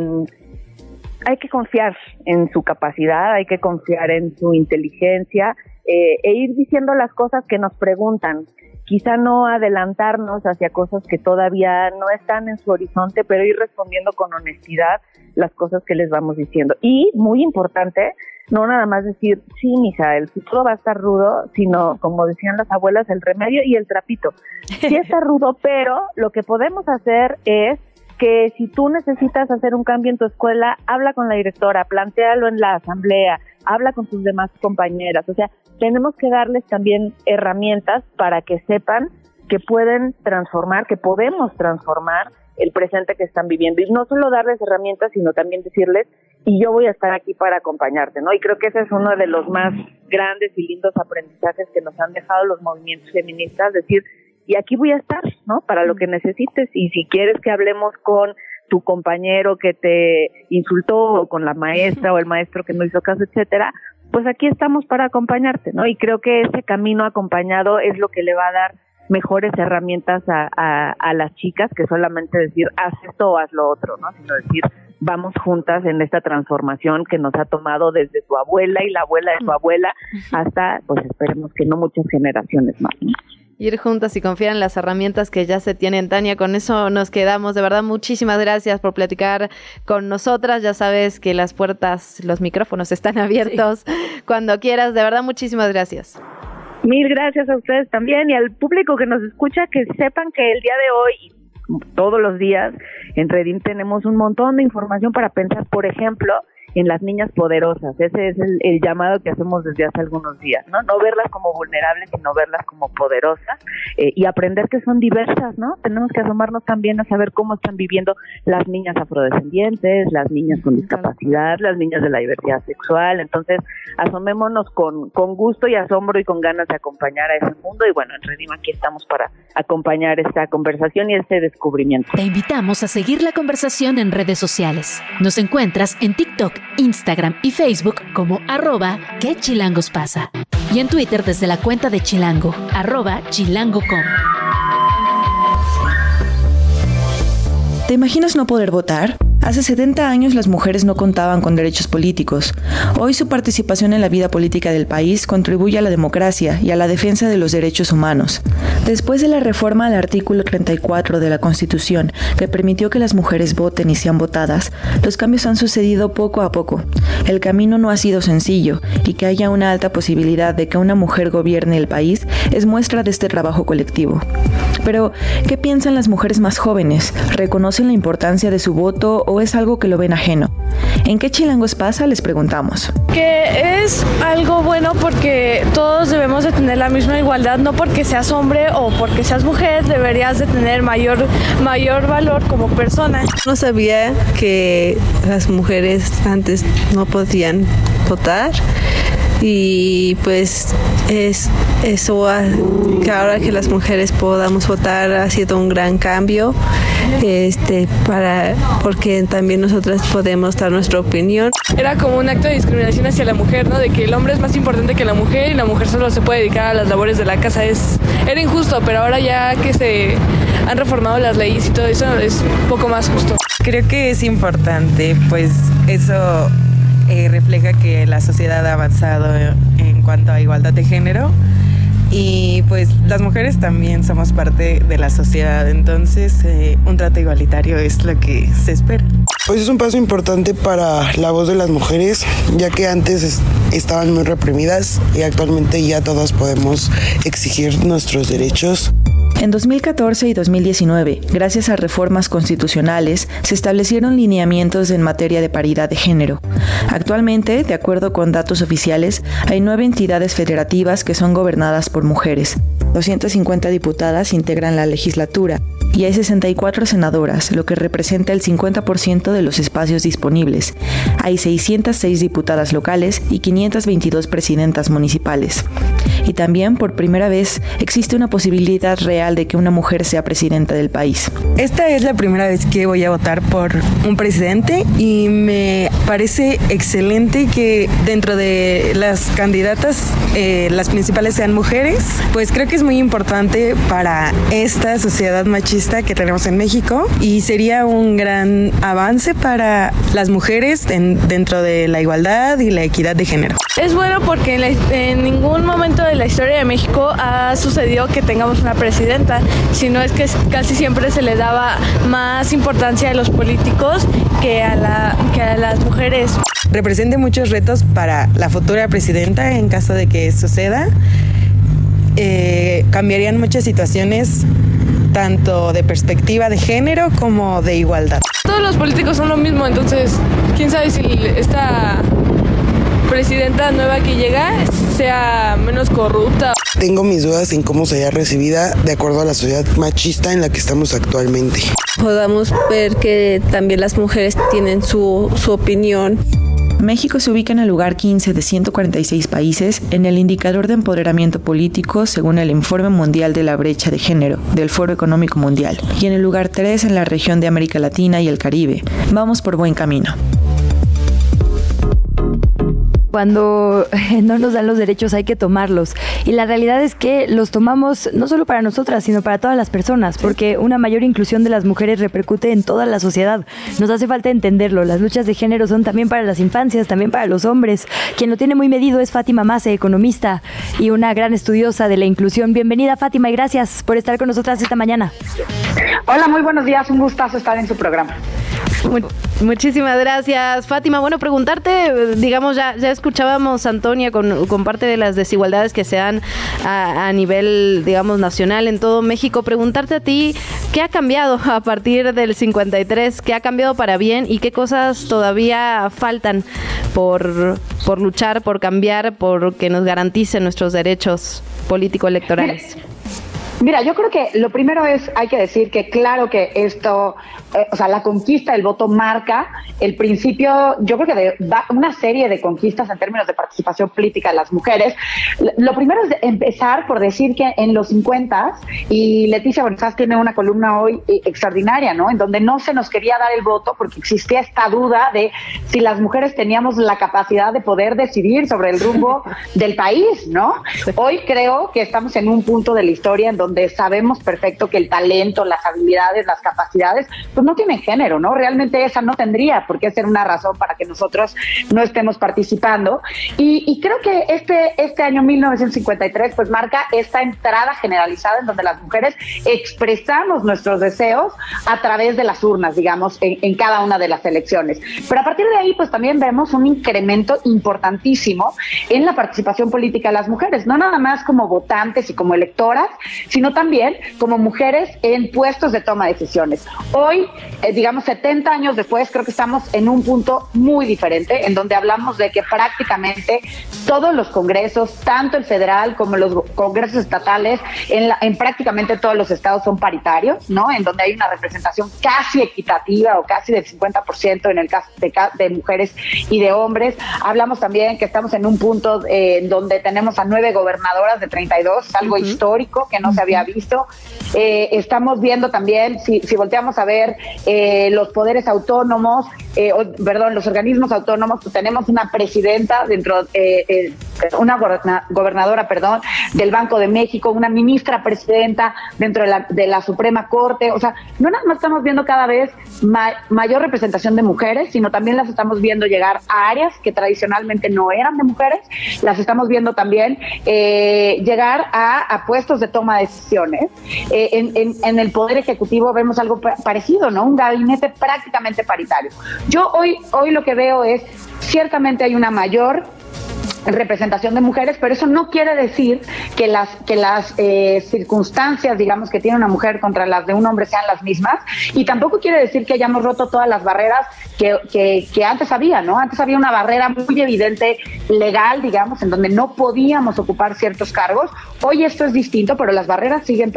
hay que confiar en su capacidad, hay que confiar en su inteligencia eh, e ir diciendo las cosas que nos preguntan. Quizá no adelantarnos hacia cosas que todavía no están en su horizonte, pero ir respondiendo con honestidad las cosas que les vamos diciendo. Y, muy importante, no nada más decir, sí, mija, el futuro va a estar rudo, sino, como decían las abuelas, el remedio y el trapito. Sí está rudo, pero lo que podemos hacer es que si tú necesitas hacer un cambio en tu escuela, habla con la directora, plantealo en la asamblea, habla con tus demás compañeras. O sea, tenemos que darles también herramientas para que sepan que pueden transformar, que podemos transformar el presente que están viviendo. Y no solo darles herramientas, sino también decirles, y yo voy a estar aquí para acompañarte, ¿no? Y creo que ese es uno de los más grandes y lindos aprendizajes que nos han dejado los movimientos feministas, decir, y aquí voy a estar, ¿no? Para lo que necesites. Y si quieres que hablemos con tu compañero que te insultó, o con la maestra o el maestro que no hizo caso, etcétera, pues aquí estamos para acompañarte, ¿no? Y creo que ese camino acompañado es lo que le va a dar mejores herramientas a, a, las chicas que solamente decir haz esto o haz lo otro, ¿no? Sino decir vamos juntas en esta transformación que nos ha tomado desde su abuela y la abuela de su abuela hasta, pues esperemos que no muchas generaciones más. Ir juntas y confiar en las herramientas que ya se tienen. Tania, con eso nos quedamos. De verdad, muchísimas gracias por platicar con nosotras. Ya sabes que las puertas, los micrófonos están abiertos cuando quieras. De verdad, muchísimas gracias. Mil gracias a ustedes también y al público que nos escucha, que sepan que el día de hoy, todos los días, en Redim tenemos un montón de información para pensar, por ejemplo, en las niñas poderosas. Ese es el, llamado que hacemos desde hace algunos días, ¿no? No verlas como vulnerables, sino verlas como poderosas eh, y aprender que son diversas, ¿no? Tenemos que asomarnos también a saber cómo están viviendo las niñas afrodescendientes, las niñas con discapacidad, las niñas de la diversidad sexual. Entonces, asomémonos con, con gusto y asombro y con ganas de acompañar a ese mundo. Y bueno, en Redima aquí estamos para acompañar esta conversación y este descubrimiento. Te invitamos a seguir la conversación en redes sociales. Nos encuentras en TikTok Instagram y Facebook como arroba que chilangos pasa. Y en Twitter desde la cuenta de Chilango, arroba chilango.com. ¿Te imaginas no poder votar? Hace 70 años las mujeres no contaban con derechos políticos. Hoy su participación en la vida política del país contribuye a la democracia y a la defensa de los derechos humanos. Después de la reforma al artículo 34 de la Constitución, que permitió que las mujeres voten y sean votadas, los cambios han sucedido poco a poco. El camino no ha sido sencillo y que haya una alta posibilidad de que una mujer gobierne el país es muestra de este trabajo colectivo. Pero, ¿qué piensan las mujeres más jóvenes? ¿Reconocen la importancia de su voto o es algo que lo ven ajeno? ¿En qué chilangos pasa? Les preguntamos. Que es algo bueno porque todos debemos de tener la misma igualdad, no porque seas hombre o porque seas mujer deberías de tener mayor, mayor valor como persona. No sabía que las mujeres antes no podían votar y pues es eso que ahora que las mujeres podamos votar ha sido un gran cambio este para porque también nosotras podemos dar nuestra opinión. Era como un acto de discriminación hacia la mujer no de que el hombre es más importante que la mujer y la mujer solo se puede dedicar a las labores de la casa. Es era injusto pero ahora ya que se han reformado las leyes y todo eso es un poco más justo. Creo que es importante pues eso eh, refleja que la sociedad ha avanzado en cuanto a igualdad de género y pues las mujeres también somos parte de la sociedad, entonces eh, un trato igualitario es lo que se espera. Pues es un paso importante para la voz de las mujeres, ya que antes estaban muy reprimidas y actualmente ya todas podemos exigir nuestros derechos. En 2014 y 2019, gracias a reformas constitucionales, se establecieron lineamientos en materia de paridad de género. Actualmente, de acuerdo con datos oficiales, hay nueve entidades federativas que son gobernadas por mujeres. 250 diputadas integran la legislatura y hay 64 senadoras, lo que representa el 50% de los espacios disponibles. Hay 606 diputadas locales y 522 presidentas municipales. Y también, por primera vez, existe una posibilidad real de que una mujer sea presidenta del país. Esta es la primera vez que voy a votar por un presidente y me parece excelente que dentro de las candidatas eh, las principales sean mujeres, pues creo que es muy importante para esta sociedad machista que tenemos en México y sería un gran avance para las mujeres dentro de la igualdad y la equidad de género. Es bueno porque en, ningún momento de la historia de México ha sucedido que tengamos una presidenta, sino es que casi siempre se le daba más importancia a los políticos que a, la, que a las mujeres. Represente muchos retos para la futura presidenta en caso de que suceda. Eh, cambiarían muchas situaciones tanto de perspectiva de género como de igualdad. Todos los políticos son lo mismo, entonces quién sabe si esta presidenta nueva que llega sea menos corrupta. Tengo mis dudas en cómo sería recibida de acuerdo a la sociedad machista en la que estamos actualmente. Podamos ver que también las mujeres tienen su, su opinión. México se ubica en el lugar 15 de 146 países en el indicador de empoderamiento político según el Informe Mundial de la Brecha de Género del Foro Económico Mundial y en el lugar 3 en la región de América Latina y el Caribe. Vamos por buen camino. Cuando no nos dan los derechos hay que tomarlos. Y la realidad es que los tomamos no solo para nosotras, sino para todas las personas, porque una mayor inclusión de las mujeres repercute en toda la sociedad. Nos hace falta entenderlo. Las luchas de género son también para las infancias, también para los hombres. Quien lo tiene muy medido es Fátima Mase, economista y una gran estudiosa de la inclusión. Bienvenida Fátima y gracias por estar con nosotras esta mañana. Hola, muy buenos días. Un gustazo estar en su programa. muchísimas gracias, Fátima. Bueno, preguntarte, digamos, ya, ya escuchábamos, Antonia, con, parte de las desigualdades que se dan a, a, nivel, digamos, nacional en todo México. Preguntarte a ti, ¿qué ha cambiado a partir del 53? ¿Qué ha cambiado para bien y qué cosas todavía faltan por, por luchar, por cambiar, por que nos garanticen nuestros derechos político-electorales? Mira, yo creo que lo primero es, hay que decir que claro que esto, eh, o sea, la conquista del voto marca el principio, yo creo que de una serie de conquistas en términos de participación política de las mujeres. Lo primero es empezar por decir que en los 50 y Leticia Bonifaz tiene una columna hoy eh, extraordinaria, ¿no? En donde no se nos quería dar el voto porque existía esta duda de si las mujeres teníamos la capacidad de poder decidir sobre el rumbo del país, ¿no? Hoy creo que estamos en un punto de la historia en donde donde sabemos perfecto que el talento, las habilidades, las capacidades, pues no tienen género, ¿no? Realmente esa no tendría por qué ser una razón para que nosotros no estemos participando. Y, creo que este, este año 1953 pues marca esta entrada generalizada en donde las mujeres expresamos nuestros deseos a través de las urnas, digamos, en, en cada una de las elecciones. Pero a partir de ahí pues también vemos un incremento importantísimo en la participación política de las mujeres, no nada más como votantes y como electoras, sino también como mujeres en puestos de toma de decisiones. Hoy, eh, digamos, 70 años después, creo que estamos en un punto muy diferente, en donde hablamos de que prácticamente todos los congresos, tanto el federal como los congresos estatales, en, en prácticamente todos los estados son paritarios, ¿no? En donde hay una representación casi equitativa o casi del 50% en el caso de, de, mujeres y de hombres. Hablamos también que estamos en un punto eh, donde tenemos a nueve gobernadoras de 32, algo histórico que no se había visto. Eh, estamos viendo también, si, si volteamos a ver eh, los poderes autónomos, eh, perdón, los organismos autónomos, tenemos una presidenta dentro, una gobernadora, perdón, del Banco de México, una ministra presidenta dentro de la, de la Suprema Corte. O sea, no nada más estamos viendo cada vez mayor representación de mujeres, sino también las estamos viendo llegar a áreas que tradicionalmente no eran de mujeres, las estamos viendo también llegar a, puestos de toma de decisiones. Eh, en, el Poder Ejecutivo vemos algo parecido, ¿no? Un gabinete prácticamente paritario. Yo hoy, hoy lo que veo es, ciertamente hay una mayor representación de mujeres, pero eso no quiere decir que las que las eh, circunstancias, digamos, que tiene una mujer contra las de un hombre sean las mismas, y tampoco quiere decir que hayamos roto todas las barreras que, que, antes había, ¿no? Antes había una barrera muy evidente legal, digamos, en donde no podíamos ocupar ciertos cargos. Hoy esto es distinto, pero las barreras siguen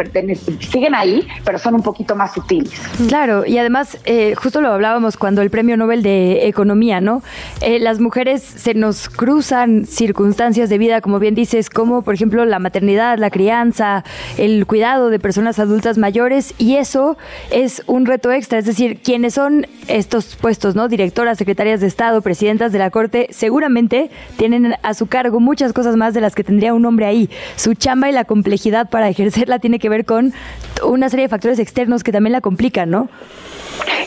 siguen ahí, pero son un poquito más sutiles. Claro, y además, eh, justo lo hablábamos cuando el Premio Nobel de Economía, ¿no? Eh, las mujeres se nos cruzan circunstancias de vida, como bien dices, como por ejemplo la maternidad, la crianza, el cuidado de personas adultas mayores, y eso es un reto extra, es decir, quienes son estos puestos, ¿no? Directoras, secretarias de Estado, presidentas de la Corte, seguramente tienen a su cargo muchas cosas más de las que tendría un hombre ahí. Su chamba y la complejidad para ejercerla tiene que ver con una serie de factores externos que también la complican, ¿no?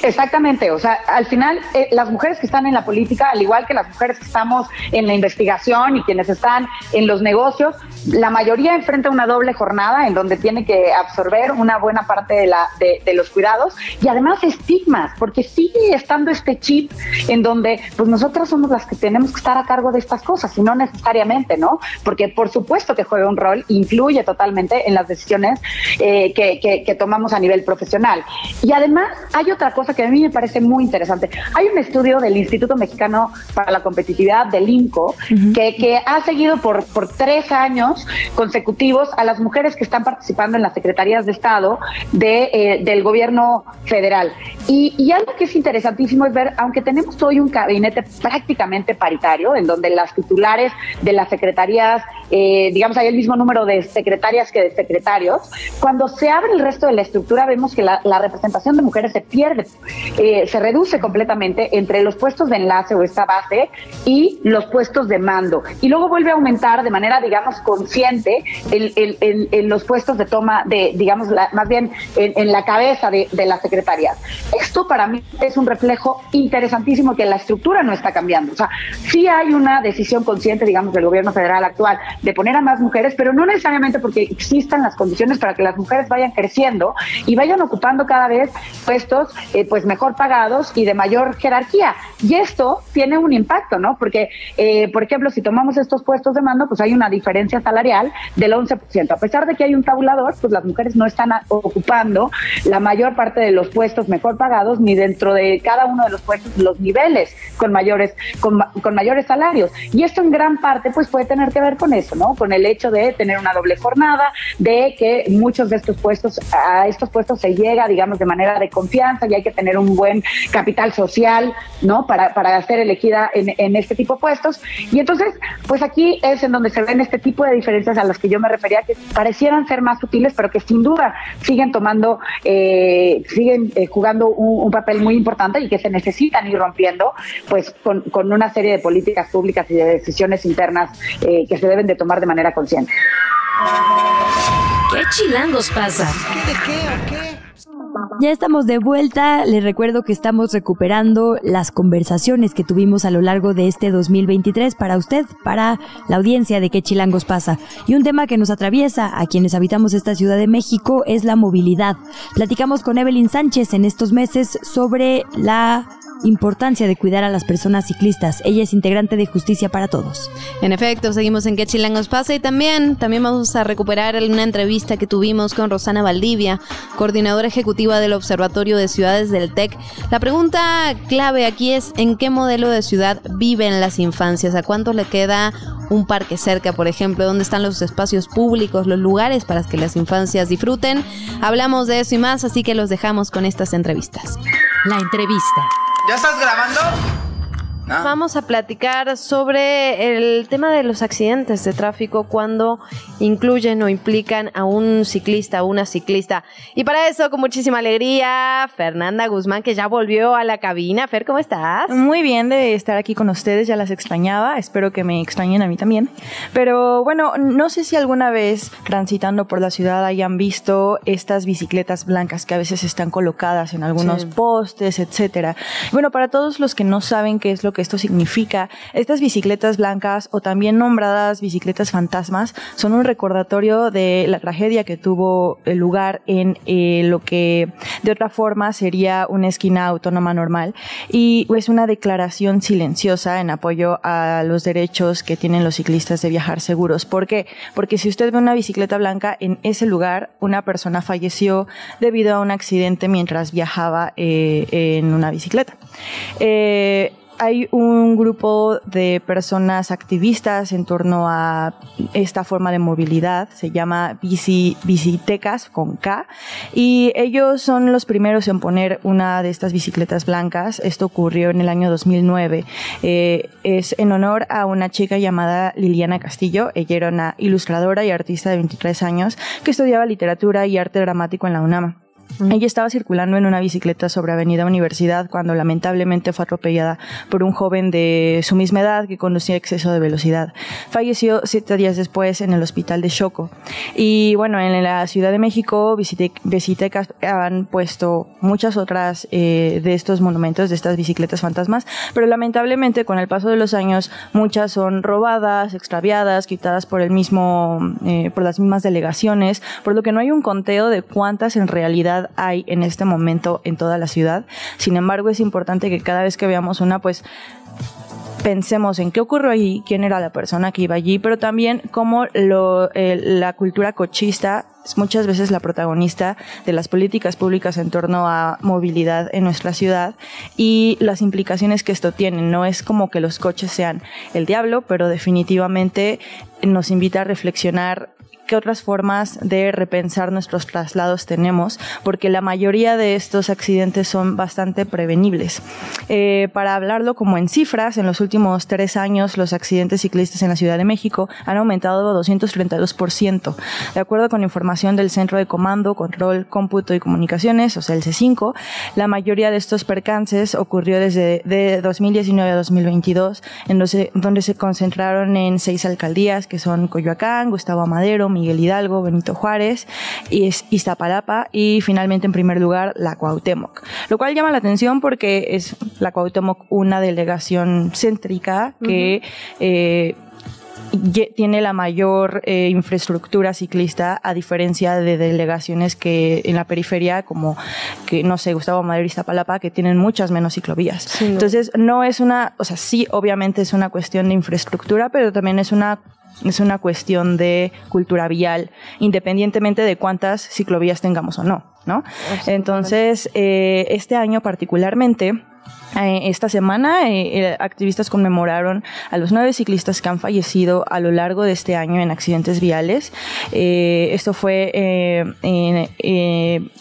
Exactamente, o sea, al final eh, las mujeres que están en la política, al igual que las mujeres que estamos en la investigación y quienes están en los negocios, la mayoría enfrenta una doble jornada en donde tiene que absorber una buena parte de, la, de, los cuidados y además estigmas, porque sigue estando este chip en donde pues nosotras somos las que tenemos que estar a cargo de estas cosas y no necesariamente, ¿no? Porque por supuesto que juega un rol, influye totalmente en las decisiones eh, que, que tomamos a nivel profesional. Y además hay otra cosa que a mí me parece muy interesante. Hay un estudio del Instituto Mexicano para la Competitividad, del INCO, que, que, ha seguido por, por tres años consecutivos a las mujeres que están participando en las secretarías de Estado de, eh, del gobierno federal. Y, y, algo que es interesantísimo es ver, aunque tenemos hoy un gabinete prácticamente paritario, en donde las titulares de las secretarías, eh, digamos, hay el mismo número de secretarias que de secretarios, cuando se abre el resto de la estructura vemos que la, la representación de mujeres se pierde eh, se reduce completamente entre los puestos de enlace o esta base y los puestos de mando. Y luego vuelve a aumentar de manera, digamos, consciente en, los puestos de toma, de, digamos, más bien en, la cabeza de, de la secretaría. Esto para mí es un reflejo interesantísimo que la estructura no está cambiando. O sea, sí hay una decisión consciente, digamos, del gobierno federal actual de poner a más mujeres, pero no necesariamente porque existan las condiciones para que las mujeres vayan creciendo y vayan ocupando cada vez puestos eh, pues mejor pagados y de mayor jerarquía. Y esto tiene un impacto, ¿no? Porque, eh, por ejemplo, si tomamos estos puestos de mando, pues hay una diferencia salarial del 11%. A pesar de que hay un tabulador, pues las mujeres no están ocupando la mayor parte de los puestos mejor pagados ni dentro de cada uno de los puestos los niveles con mayores con, con mayores salarios. Y esto en gran parte pues puede tener que ver con eso, ¿no? Con el hecho de tener una doble jornada, de que muchos de estos puestos, a estos puestos se llega, digamos, de manera de confianza y hay que tener un buen capital social, ¿no? Para, para ser elegida en, en este tipo de puestos. Y entonces, pues aquí es en donde se ven este tipo de diferencias a las que yo me refería, que parecieran ser más sutiles, pero que sin duda siguen tomando, eh, siguen eh, jugando un, un, papel muy importante y que se necesitan ir rompiendo, pues con, con una serie de políticas públicas y de decisiones internas eh, que se deben de tomar de manera consciente. ¿Qué chilangos pasa? ¿Qué de qué o qué? Ya estamos de vuelta. Les recuerdo que estamos recuperando las conversaciones que tuvimos a lo largo de este 2023 para usted, para la audiencia de qué chilangos pasa. Y un tema que nos atraviesa a quienes habitamos esta Ciudad de México es la movilidad. Platicamos con Evelyn Sánchez en estos meses sobre la importancia de cuidar a las personas ciclistas. Ella es integrante de Justicia para Todos. En efecto, seguimos en qué chilangos pasa y también, también vamos a recuperar una entrevista que tuvimos con Rosana Valdivia, coordinadora ejecutiva del Observatorio de Ciudades del TEC. La pregunta clave aquí es ¿en qué modelo de ciudad viven las infancias? ¿A cuánto le queda un parque cerca, por ejemplo? ¿Dónde están los espacios públicos, los lugares para que las infancias disfruten? Hablamos de eso y más, así que los dejamos con estas entrevistas. La entrevista. ¿Ya estás grabando? Ah. Vamos a platicar sobre el tema de los accidentes de tráfico cuando incluyen o implican a un ciclista o una ciclista. Y para eso, con muchísima alegría, Fernanda Guzmán, que ya volvió a la cabina. Fer, ¿cómo estás? Muy bien de estar aquí con ustedes, ya las extrañaba, espero que me extrañen a mí también. Pero bueno, no sé si alguna vez transitando por la ciudad hayan visto estas bicicletas blancas que a veces están colocadas en algunos Sí. postes, etcétera. Bueno, para todos los que no saben qué es lo que esto significa, estas bicicletas blancas o también nombradas bicicletas fantasmas son un recordatorio de la tragedia que tuvo lugar en eh, lo que de otra forma sería una esquina autónoma normal y es una declaración silenciosa en apoyo a los derechos que tienen los ciclistas de viajar seguros. ¿Por qué? Porque si usted ve una bicicleta blanca en ese lugar, una persona falleció debido a un accidente mientras viajaba eh, en una bicicleta. Eh, hay un grupo de personas activistas en torno a esta forma de movilidad, se llama bici, Bicitecas con K, y ellos son los primeros en poner una de estas bicicletas blancas. Esto ocurrió en el año 2009. Eh, es en honor a una chica llamada Liliana Castillo. Ella era una ilustradora y artista de 23 años que estudiaba literatura y arte dramático en la UNAM. Ella estaba circulando en una bicicleta sobre Avenida Universidad cuando lamentablemente fue atropellada por un joven de su misma edad que conducía exceso de velocidad. Falleció siete días después en el hospital de Choco. Y bueno, en la Ciudad de México, Visite- Visitecas han puesto muchas otras eh, de estos monumentos, de estas bicicletas fantasmas, pero lamentablemente con el paso de los años muchas son robadas, extraviadas, quitadas por el mismo, eh, por las mismas delegaciones, por lo que no hay un conteo de cuántas en realidad hay en este momento en toda la ciudad. Sin embargo, es importante que cada vez que veamos una, pues pensemos en qué ocurrió allí, quién era la persona que iba allí, pero también cómo eh, la cultura cochista es muchas veces la protagonista de las políticas públicas en torno a movilidad en nuestra ciudad y las implicaciones que esto tiene. No es como que los coches sean el diablo, pero definitivamente nos invita a reflexionar qué otras formas de repensar nuestros traslados tenemos, porque la mayoría de estos accidentes son bastante prevenibles. Eh, para hablarlo como en cifras, en los últimos tres años los accidentes ciclistas en la Ciudad de México han aumentado 232%. De acuerdo con información del Centro de Comando, Control, Cómputo y Comunicaciones, o sea, el C5, la mayoría de estos percances ocurrió desde de 2019 a 2022, en donde, se concentraron en seis alcaldías, que son Coyoacán, Gustavo Amadero, Miguel Hidalgo, Benito Juárez, Iztapalapa y finalmente en primer lugar la Cuauhtémoc. Lo cual llama la atención porque es la Cuauhtémoc una delegación céntrica que eh, tiene la mayor eh, infraestructura ciclista a diferencia de delegaciones que en la periferia como que no sé Gustavo Madero y Iztapalapa que tienen muchas menos ciclovías entonces no es una o sea sí obviamente es una cuestión de infraestructura pero también es una es una cuestión de cultura vial independientemente de cuántas ciclovías tengamos o no no entonces eh, este año particularmente esta semana, eh, eh, activistas conmemoraron a los nueve ciclistas que han fallecido a lo largo de este año en accidentes viales. esto fue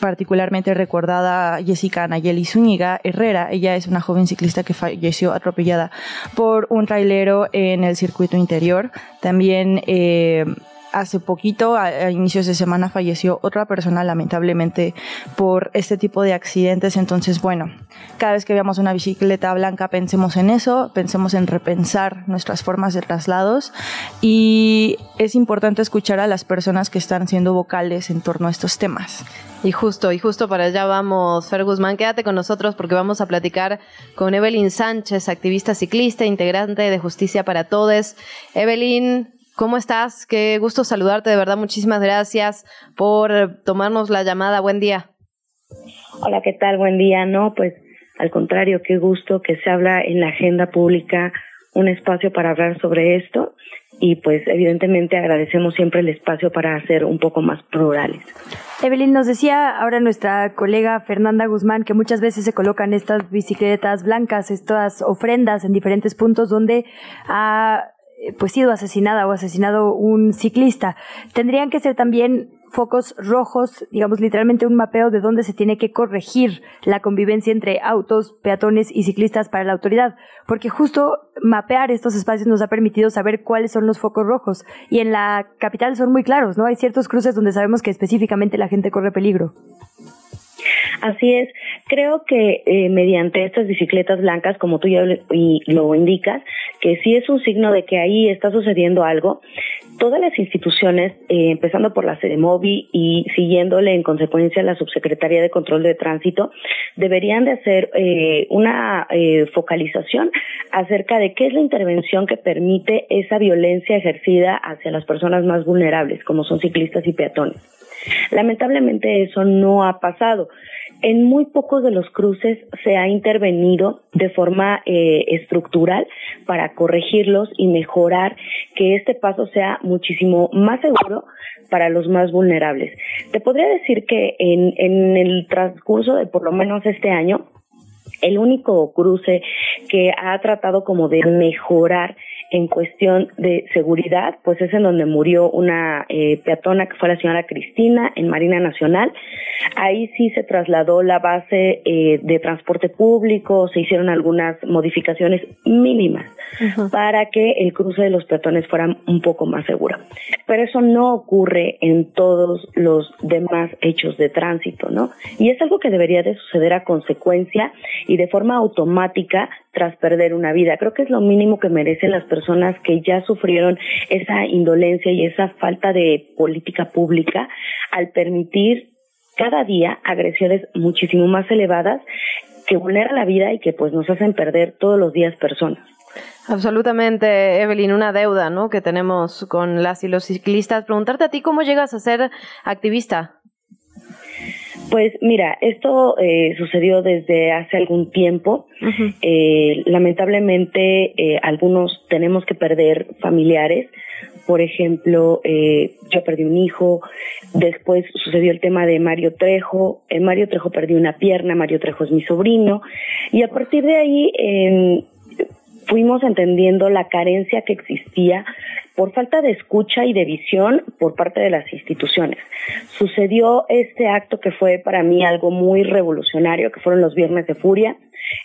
particularmente recordada Jessica Nayeli Zúñiga Herrera. Ella es una joven ciclista que falleció atropellada por un trailero en el circuito interior. También hace poquito, a, inicios de semana, falleció otra persona lamentablemente por este tipo de accidentes. Entonces, bueno, cada vez que veamos una bicicleta blanca, pensemos en eso, pensemos en repensar nuestras formas de traslados y es importante escuchar a las personas que están siendo vocales en torno a estos temas. Y justo, y justo para allá vamos, Fer Guzmán, quédate con nosotros porque vamos a platicar con Evelyn Sánchez, activista ciclista, integrante de Justicia para Todes. Evelyn, ¿Cómo estás? Qué gusto saludarte, de verdad. Muchísimas gracias por tomarnos la llamada. Buen día. Hola, ¿qué tal? Buen día. No, pues al contrario, qué gusto que se habla en la agenda pública un espacio para hablar sobre esto y pues evidentemente agradecemos siempre el espacio para ser un poco más plurales. Evelyn, nos decía ahora nuestra colega Fernanda Guzmán que muchas veces se colocan estas bicicletas blancas, estas ofrendas en diferentes puntos donde ha eh, pues sido asesinada o asesinado un ciclista. Tendrían que ser también focos rojos, digamos literalmente un mapeo de dónde se tiene que corregir la convivencia entre autos, peatones y ciclistas para la autoridad, porque justo mapear estos espacios nos ha permitido saber cuáles son los focos rojos y en la capital son muy claros, ¿no? Hay ciertos cruces donde sabemos que específicamente la gente corre peligro. Así es, creo que eh, mediante estas bicicletas blancas, como tú ya lo indicas, que sí es un signo de que ahí está sucediendo algo, todas las instituciones, eh, empezando por la CEDEMOVI y siguiéndole en consecuencia la Subsecretaría de Control de Tránsito, deberían de hacer eh, una focalización acerca de qué es la intervención que permite esa violencia ejercida hacia las personas más vulnerables, como son ciclistas y peatones. Lamentablemente eso no ha pasado. En muy pocos de los cruces se ha intervenido de forma eh, estructural para corregirlos y mejorar que este paso sea muchísimo más seguro para los más vulnerables. Te podría decir que en, en el transcurso de por lo menos este año, el único cruce que ha tratado como de mejorar en cuestión de seguridad, pues es en donde murió una eh, peatona que fue la señora Cristina en Marina Nacional. Ahí sí se trasladó la base eh, de transporte público, se hicieron algunas modificaciones mínimas para que el cruce de los peatones fuera un poco más seguro. Pero eso no ocurre en todos los demás hechos de tránsito, ¿no? Y es algo que debería de suceder a consecuencia y de forma automática tras perder una vida. Creo que es lo mínimo que merecen las personas que ya sufrieron esa indolencia y esa falta de política pública al permitir cada día agresiones muchísimo más elevadas que vulneran la vida y que pues nos hacen perder todos los días personas. Absolutamente, Evelyn, una deuda, ¿no? Que tenemos con las y los ciclistas. Preguntarte a ti cómo llegas a ser activista. Pues mira, esto eh, sucedió desde hace algún tiempo. eh, lamentablemente, eh, algunos tenemos que perder familiares. Por ejemplo, eh, yo perdí un hijo. Después sucedió el tema de Mario Trejo. Mario Trejo perdió una pierna. Mario Trejo es mi sobrino. Y a partir de ahí, fuimos entendiendo la carencia que existía por falta de escucha y de visión por parte de las instituciones. Sucedió este acto que fue para mí algo muy revolucionario, que fueron los Viernes de Furia,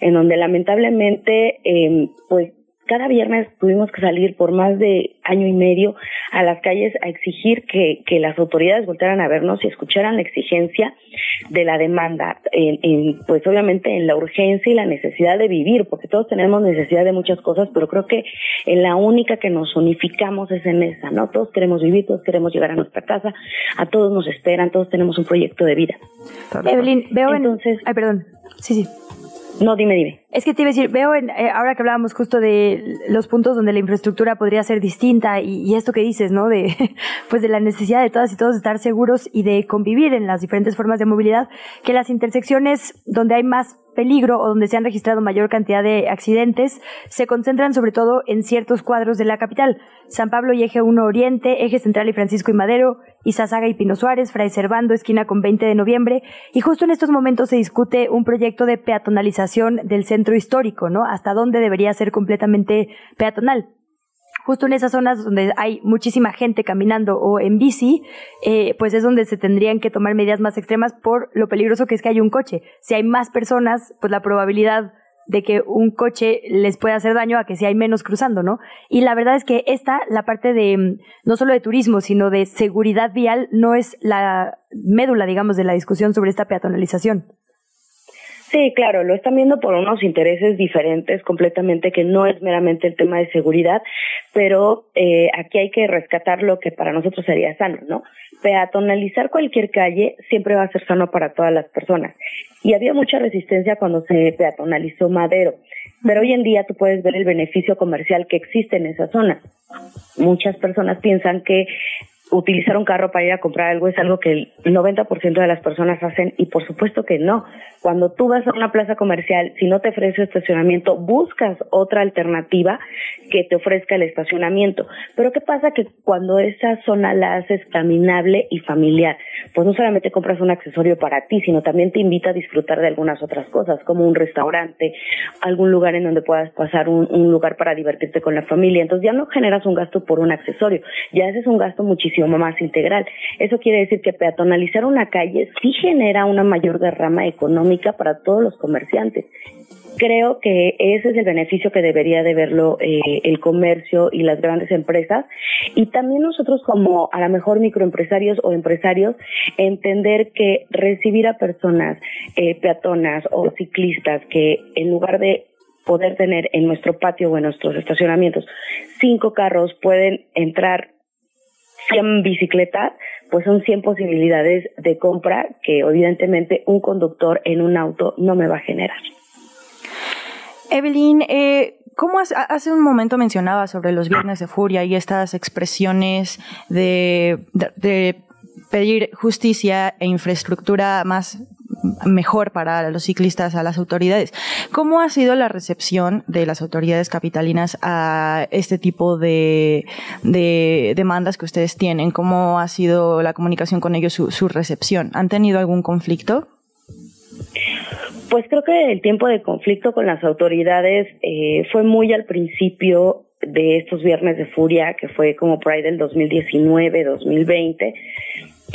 en donde lamentablemente, eh, pues cada viernes tuvimos que salir por más de año y medio a las calles a exigir que, que las autoridades voltearan a vernos y escucharan la exigencia de la demanda, en, en, pues obviamente en la urgencia y la necesidad de vivir, porque todos tenemos necesidad de muchas cosas, pero creo que en la única que nos unificamos es en esa, ¿no? Todos queremos vivir, todos queremos llegar a nuestra casa, a todos nos esperan, todos tenemos un proyecto de vida. Evelyn, veo entonces, ay, perdón, sí, sí. No, dime, dime. Es que te iba a decir, veo en, eh, ahora que hablábamos justo de los puntos donde la infraestructura podría ser distinta y, y, esto que dices, ¿no? De, pues de la necesidad de todas y todos estar seguros y de convivir en las diferentes formas de movilidad, que las intersecciones donde hay más peligro o donde se han registrado mayor cantidad de accidentes se concentran sobre todo en ciertos cuadros de la capital. San Pablo y Eje 1 Oriente, Eje Central y Francisco y Madero, Izazaga y Pino Suárez, Fray Servando, esquina con 20 de noviembre. Y justo en estos momentos se discute un proyecto de peatonalización del centro histórico, ¿no? Hasta dónde debería ser completamente peatonal justo en esas zonas donde hay muchísima gente caminando o en bici, eh, pues es donde se tendrían que tomar medidas más extremas por lo peligroso que es que hay un coche. Si hay más personas, pues la probabilidad de que un coche les pueda hacer daño a que si hay menos cruzando, ¿no? Y la verdad es que esta, la parte de, mm, no solo de turismo, sino de seguridad vial, no es la médula, digamos, de la discusión sobre esta peatonalización. Sí, claro, lo están viendo por unos intereses diferentes completamente, que no es meramente el tema de seguridad, pero eh, aquí hay que rescatar lo que para nosotros sería sano, ¿no? Peatonalizar cualquier calle siempre va a ser sano para todas las personas. Y había mucha resistencia cuando se peatonalizó Madero, pero hoy en día tú puedes ver el beneficio comercial que existe en esa zona. Muchas personas piensan que utilizar un carro para ir a comprar algo es algo que el 90% de las personas hacen y por supuesto que no. Cuando tú vas a una plaza comercial, si no te ofrece estacionamiento, buscas otra alternativa que te ofrezca el estacionamiento. Pero ¿qué pasa? Que cuando esa zona la haces caminable y familiar, pues no solamente compras un accesorio para ti, sino también te invita a disfrutar de algunas otras cosas, como un restaurante, algún lugar en donde puedas pasar un, un lugar para divertirte con la familia. Entonces ya no generas un gasto por un accesorio, ya haces un gasto muchísimo más integral. Eso quiere decir que peatonalizar una calle sí genera una mayor derrama económica para todos los comerciantes. Creo que ese es el beneficio que debería de verlo eh, el comercio y las grandes empresas y también nosotros como a lo mejor microempresarios o empresarios entender que recibir a personas eh, peatonas o ciclistas que en lugar de poder tener en nuestro patio o en nuestros estacionamientos cinco carros pueden entrar 100 bicicletas, pues son 100 posibilidades de compra que evidentemente un conductor en un auto no me va a generar. Evelyn, eh, ¿cómo hace un momento mencionaba sobre los viernes de furia y estas expresiones de pedir justicia e infraestructura más mejor para los ciclistas a las autoridades. ¿Cómo ha sido la recepción de las autoridades capitalinas a este tipo de, demandas que ustedes tienen? ¿Cómo ha sido la comunicación con ellos, su, recepción? ¿Han tenido algún conflicto? Pues creo que el tiempo de conflicto con las autoridades eh, fue muy al principio de estos viernes de furia, que fue como por ahí del 2019, 2020,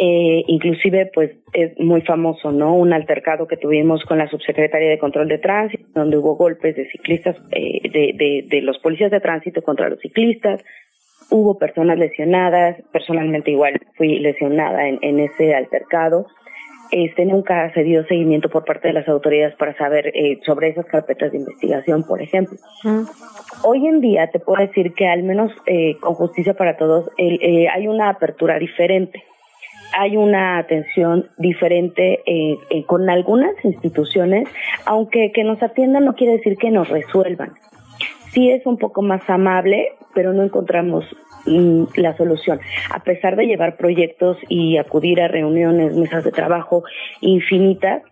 eh, inclusive, pues es muy famoso, ¿no? Un altercado que tuvimos con la subsecretaria de Control de Tránsito, donde hubo golpes de ciclistas, eh, de, de, de los policías de tránsito contra los ciclistas. Hubo personas lesionadas, personalmente igual fui lesionada en, en ese altercado. Este nunca se dio seguimiento por parte de las autoridades para saber eh, sobre esas carpetas de investigación, por ejemplo. Hoy en día te puedo decir que al menos eh, con justicia para todos eh, hay una apertura diferente hay una atención diferente eh, eh, con algunas instituciones, aunque que nos atiendan no quiere decir que nos resuelvan. Sí es un poco más amable, pero no encontramos mm, la solución. A pesar de llevar proyectos y acudir a reuniones, mesas de trabajo infinitas,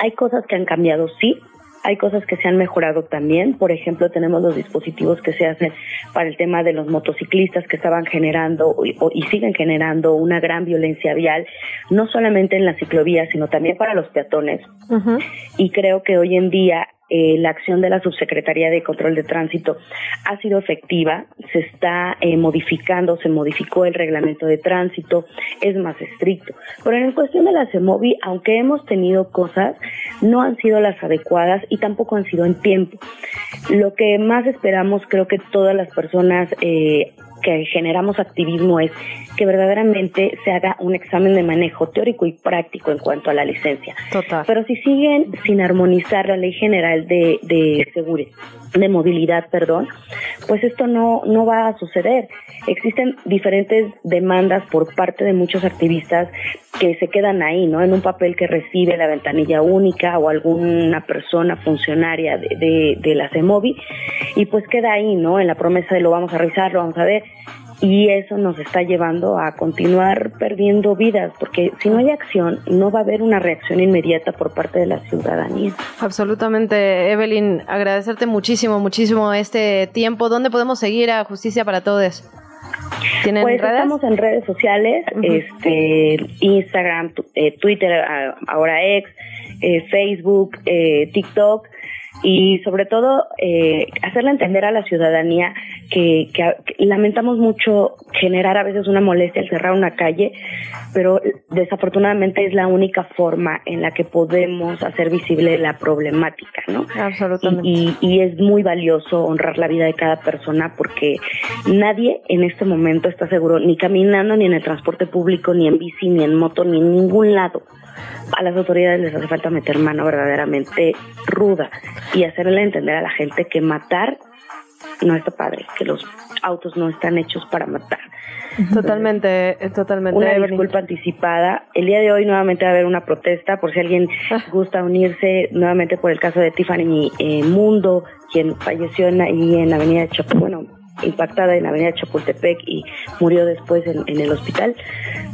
hay cosas que han cambiado, sí, hay cosas que se han mejorado también. Por ejemplo, tenemos los dispositivos que se hacen para el tema de los motociclistas que estaban generando y, siguen generando una gran violencia vial, no solamente en las ciclovías, sino también para los peatones. Y creo que hoy en día eh, la acción de la Subsecretaría de Control de Tránsito ha sido efectiva, se está eh, modificando, se modificó el reglamento de tránsito, es más estricto. Pero en cuestión de la CEMOVI, aunque hemos tenido cosas, no han sido las adecuadas y tampoco han sido en tiempo. Lo que más esperamos, creo que todas las personas eh, que generamos activismo es que verdaderamente se haga un examen de manejo teórico y práctico en cuanto a la licencia. Total. Pero si siguen sin armonizar la ley general de, de seguridad, de movilidad, perdón, pues esto no, no va a suceder. Existen diferentes demandas por parte de muchos activistas que se quedan ahí, ¿no? En un papel que recibe la ventanilla única o alguna persona funcionaria de, de, de la CEMOVI y pues queda ahí, ¿no? En la promesa de lo vamos a revisar, lo vamos a ver y eso nos está llevando a continuar perdiendo vidas, porque si no hay acción, no va a haber una reacción inmediata por parte de la ciudadanía. Absolutamente, Evelyn, agradecerte muchísimo, muchísimo este tiempo. ¿Dónde podemos seguir a Justicia para Todos? ¿Tienen pues redes? estamos en redes sociales, este, Instagram, eh, Twitter, ahora ex, eh, Facebook, eh, TikTok y sobre todo eh, hacerle entender a la ciudadanía que, que, lamentamos mucho generar a veces una molestia al cerrar una calle, pero desafortunadamente es la única forma en la que podemos hacer visible la problemática, ¿no? Absolutamente. Y, y, y es muy valioso honrar la vida de cada persona porque nadie en este momento está seguro ni caminando, ni en el transporte público, ni en bici, ni en moto, ni en ningún lado a las autoridades les hace falta meter mano verdaderamente ruda y hacerle entender a la gente que matar no está padre, que los autos no están hechos para matar. Totalmente, totalmente. Una disculpa anticipada. El día de hoy nuevamente va a haber una protesta por si alguien gusta unirse nuevamente por el caso de Tiffany eh, Mundo, quien falleció en, ahí en la avenida de Chapo, bueno, impactada en la avenida Chapultepec y murió después en, el hospital.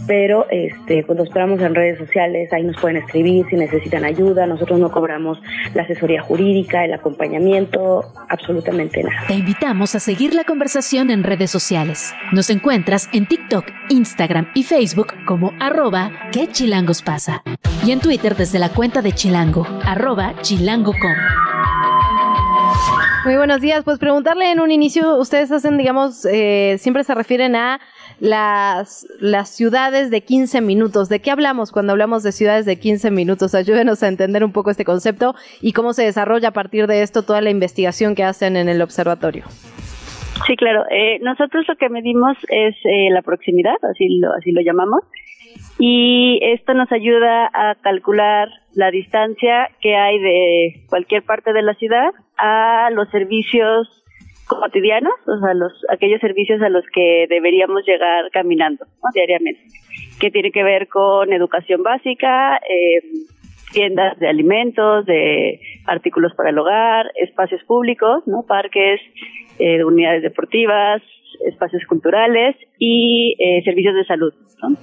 Pero este, pues esperamos en redes sociales, ahí nos pueden escribir si necesitan ayuda. Nosotros no cobramos la asesoría jurídica, el acompañamiento, absolutamente nada. Te invitamos a seguir la conversación en redes sociales. Nos encuentras en TikTok, Instagram y Facebook como arroba que chilangos pasa. Y en Twitter desde la cuenta de Chilango, arroba chilango.com. Muy buenos días. Pues preguntarle en un inicio, ustedes hacen, digamos, eh, siempre se refieren a las, las ciudades de 15 minutos. ¿De qué hablamos cuando hablamos de ciudades de 15 minutos? Ayúdenos a entender un poco este concepto y cómo se desarrolla a partir de esto toda la investigación que hacen en el observatorio. Sí, claro. Eh, nosotros lo que medimos es eh, la proximidad, así lo, así lo llamamos, y esto nos ayuda a calcular la distancia que hay de cualquier parte de la ciudad a los servicios cotidianos, o sea, los, aquellos servicios a los que deberíamos llegar caminando diariamente, que tiene que ver con educación básica, eh, tiendas de alimentos, de artículos para el hogar, espacios públicos, ¿no? parques, eh, unidades deportivas, espacios culturales y eh, servicios de salud. ¿no?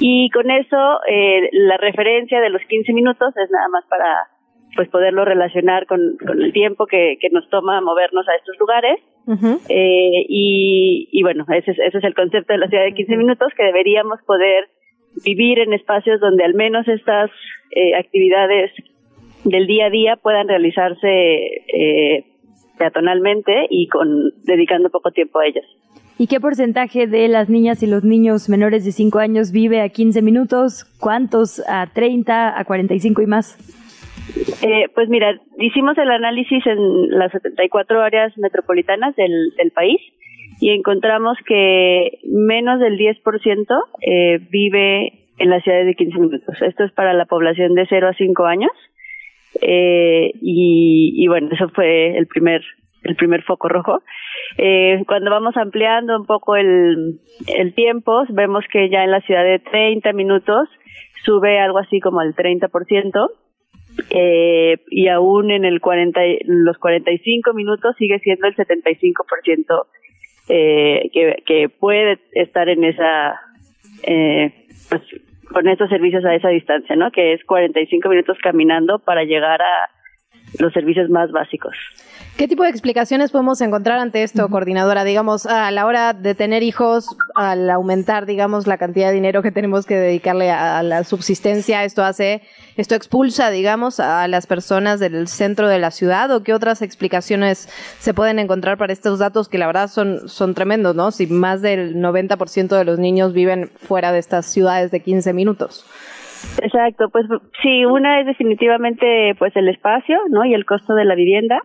Y con eso, eh, la referencia de los 15 minutos es nada más para pues poderlo relacionar con, con el tiempo que, que, nos toma movernos a estos lugares. eh, y, y, bueno, ese es, ese es el concepto de la ciudad de 15 minutos, que deberíamos poder vivir en espacios donde al menos estas eh, actividades del día a día puedan realizarse eh, peatonalmente y con dedicando poco tiempo a ellas. ¿Y qué porcentaje de las niñas y los niños menores de 5 años vive a 15 minutos? ¿Cuántos a 30, a 45 y más? Eh, pues mira, hicimos el análisis en las 74 áreas metropolitanas del, país y encontramos que menos del 10% eh, vive en las ciudades de 15 minutos. Esto es para la población de 0 a 5 años. Eh, y, y bueno, eso fue el primer el primer foco rojo. Eh, cuando vamos ampliando un poco el, el tiempo, vemos que ya en la ciudad de 30 minutos sube algo así como al 30%, eh, y aún en el 40, los 45 minutos sigue siendo el 75% eh, que, que puede estar en esa, eh, pues, con estos servicios a esa distancia, ¿no? Que es 45 minutos caminando para llegar a, los servicios más básicos. ¿Qué tipo de explicaciones podemos encontrar ante esto, coordinadora? Digamos, a la hora de tener hijos, al aumentar, digamos, la cantidad de dinero que tenemos que dedicarle a, la subsistencia, esto hace, esto expulsa, digamos, a las personas del centro de la ciudad, o qué otras explicaciones se pueden encontrar para estos datos que la verdad son, son tremendos, ¿no? Si más del 90% de los niños viven fuera de estas ciudades de 15 minutos. Exacto, pues sí, una es definitivamente pues el espacio, ¿no? Y el costo de la vivienda,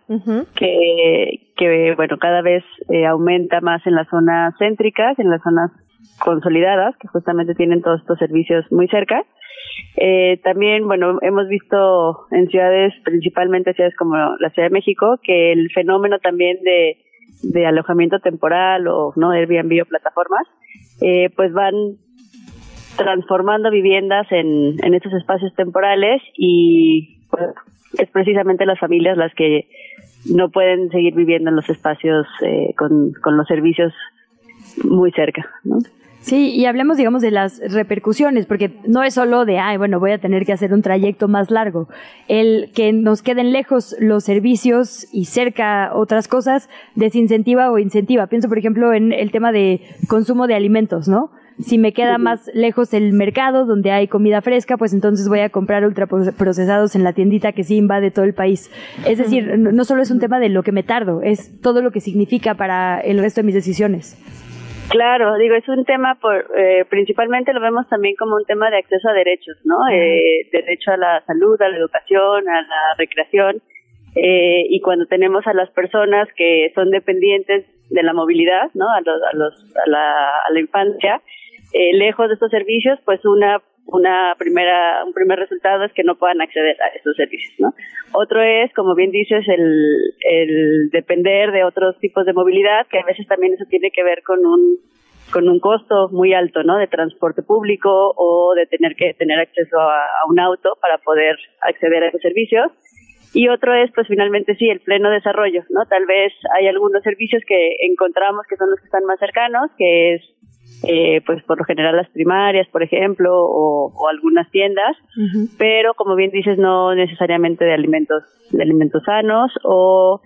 que, que bueno, cada vez eh, aumenta más en las zonas céntricas, en las zonas consolidadas, que justamente tienen todos estos servicios muy cerca. Eh, también, bueno, hemos visto en ciudades, principalmente ciudades como la Ciudad de México, que el fenómeno también de, de alojamiento temporal o no Airbnb o plataformas, eh, pues van transformando viviendas en, en estos espacios temporales y pues, es precisamente las familias las que no pueden seguir viviendo en los espacios eh, con, con los servicios muy cerca, ¿no? Sí, y hablemos, digamos, de las repercusiones, porque no es solo de, ay, bueno, voy a tener que hacer un trayecto más largo. El que nos queden lejos los servicios y cerca otras cosas desincentiva o incentiva. Pienso, por ejemplo, en el tema de consumo de alimentos, ¿no? Si me queda más lejos el mercado donde hay comida fresca, pues entonces voy a comprar ultraprocesados en la tiendita que sí invade todo el país. Es decir, no solo es un tema de lo que me tardo, es todo lo que significa para el resto de mis decisiones. Claro, digo, es un tema, por, eh, principalmente lo vemos también como un tema de acceso a derechos, ¿no? Eh, derecho a la salud, a la educación, a la recreación. Eh, y cuando tenemos a las personas que son dependientes de la movilidad, ¿no? A, los, a, los, a, la, a la infancia, eh, lejos de estos servicios, pues una una primera un primer resultado es que no puedan acceder a estos servicios, ¿no? Otro es, como bien dices, el, el depender de otros tipos de movilidad, que a veces también eso tiene que ver con un con un costo muy alto, ¿no? De transporte público o de tener que tener acceso a, a un auto para poder acceder a esos servicios. Y otro es, pues finalmente sí, el pleno desarrollo, ¿no? Tal vez hay algunos servicios que encontramos que son los que están más cercanos, que es eh, pues por lo general las primarias, por ejemplo, o, algunas tiendas, pero como bien dices, no necesariamente de alimentos, de alimentos sanos o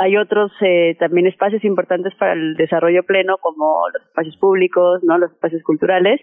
hay otros eh, también espacios importantes para el desarrollo pleno como los espacios públicos, no, los espacios culturales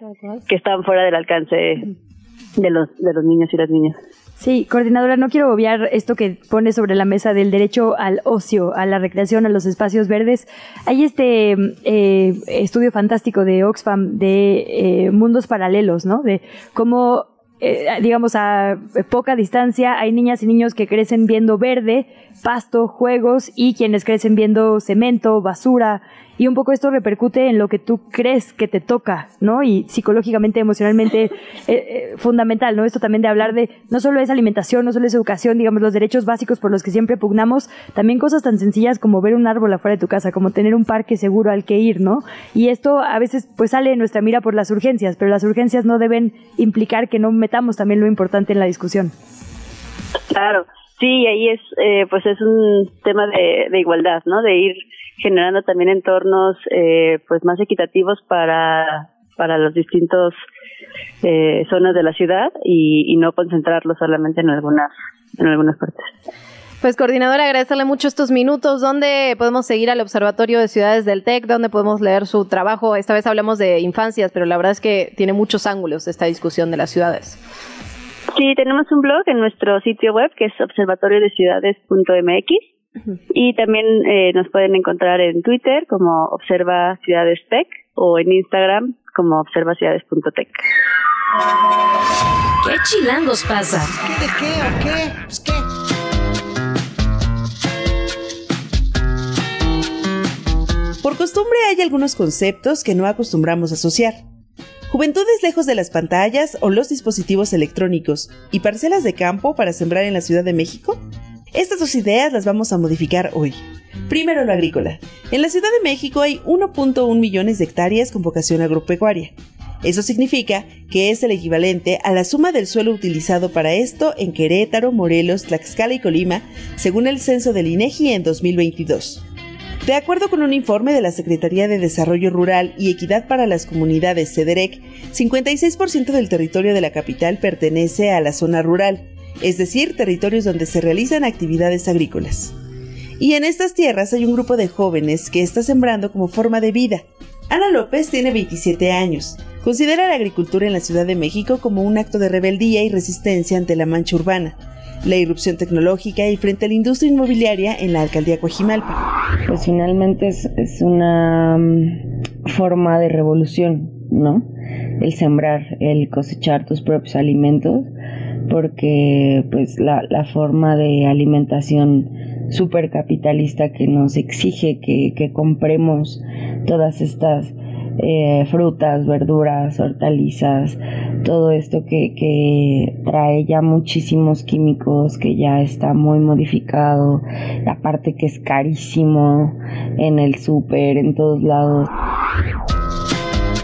que están fuera del alcance de los de los niños y las niñas. Sí, coordinadora, no quiero obviar esto que pone sobre la mesa del derecho al ocio, a la recreación, a los espacios verdes. Hay este eh, estudio fantástico de Oxfam de eh, mundos paralelos, ¿no? De cómo, eh, digamos, a poca distancia hay niñas y niños que crecen viendo verde, pasto, juegos y quienes crecen viendo cemento, basura, y un poco esto repercute en lo que tú crees que te toca, ¿no? Y psicológicamente, emocionalmente, eh, eh, fundamental, ¿no? Esto también de hablar de no solo es alimentación, no solo es educación, digamos, los derechos básicos por los que siempre pugnamos, también cosas tan sencillas como ver un árbol afuera de tu casa, como tener un parque seguro al que ir, ¿no? Y esto a veces pues sale de nuestra mira por las urgencias, pero las urgencias no deben implicar que no metamos también lo importante en la discusión. Claro, sí, ahí es, eh, pues es un tema de, de igualdad, ¿no? De ir generando también entornos eh, pues más equitativos para para los distintos eh, zonas de la ciudad y, no concentrarlo solamente en algunas en algunas partes. Pues coordinadora, agradecerle mucho estos minutos. ¿Dónde podemos seguir al Observatorio de Ciudades del TEC? ¿Dónde podemos leer su trabajo? Esta vez hablamos de infancias, pero la verdad es que tiene muchos ángulos esta discusión de las ciudades. Sí, tenemos un blog en nuestro sitio web que es observatoriodeciudades.mx y también eh, nos pueden encontrar en Twitter como Observa Ciudades Tech o en Instagram como observaciudades.tech. ¿Qué chilangos pasa? ¿Qué de qué o qué? Pues qué. Por costumbre hay algunos conceptos que no acostumbramos a asociar. Juventudes lejos de las pantallas o los dispositivos electrónicos y parcelas de campo para sembrar en la Ciudad de México estas dos ideas las vamos a modificar hoy. Primero lo agrícola. En la Ciudad de México hay 1.1 millones de hectáreas con vocación agropecuaria. Eso significa que es el equivalente a la suma del suelo utilizado para esto en Querétaro, Morelos, Tlaxcala y Colima, según el censo del INEGI en 2022. De acuerdo con un informe de la Secretaría de Desarrollo Rural y Equidad para las Comunidades CEDEREC, 56% del territorio de la capital pertenece a la zona rural es decir, territorios donde se realizan actividades agrícolas. Y en estas tierras hay un grupo de jóvenes que está sembrando como forma de vida. Ana López tiene 27 años. Considera la agricultura en la Ciudad de México como un acto de rebeldía y resistencia ante la mancha urbana, la irrupción tecnológica y frente a la industria inmobiliaria en la alcaldía Coajimalpa. Pues finalmente es, es una mm, forma de revolución, ¿no? El sembrar, el cosechar tus propios alimentos, porque pues la, la forma de alimentación supercapitalista que nos exige que, que compremos todas estas eh, frutas, verduras, hortalizas, todo esto que, que trae ya muchísimos químicos, que ya está muy modificado, aparte que es carísimo en el súper, en todos lados.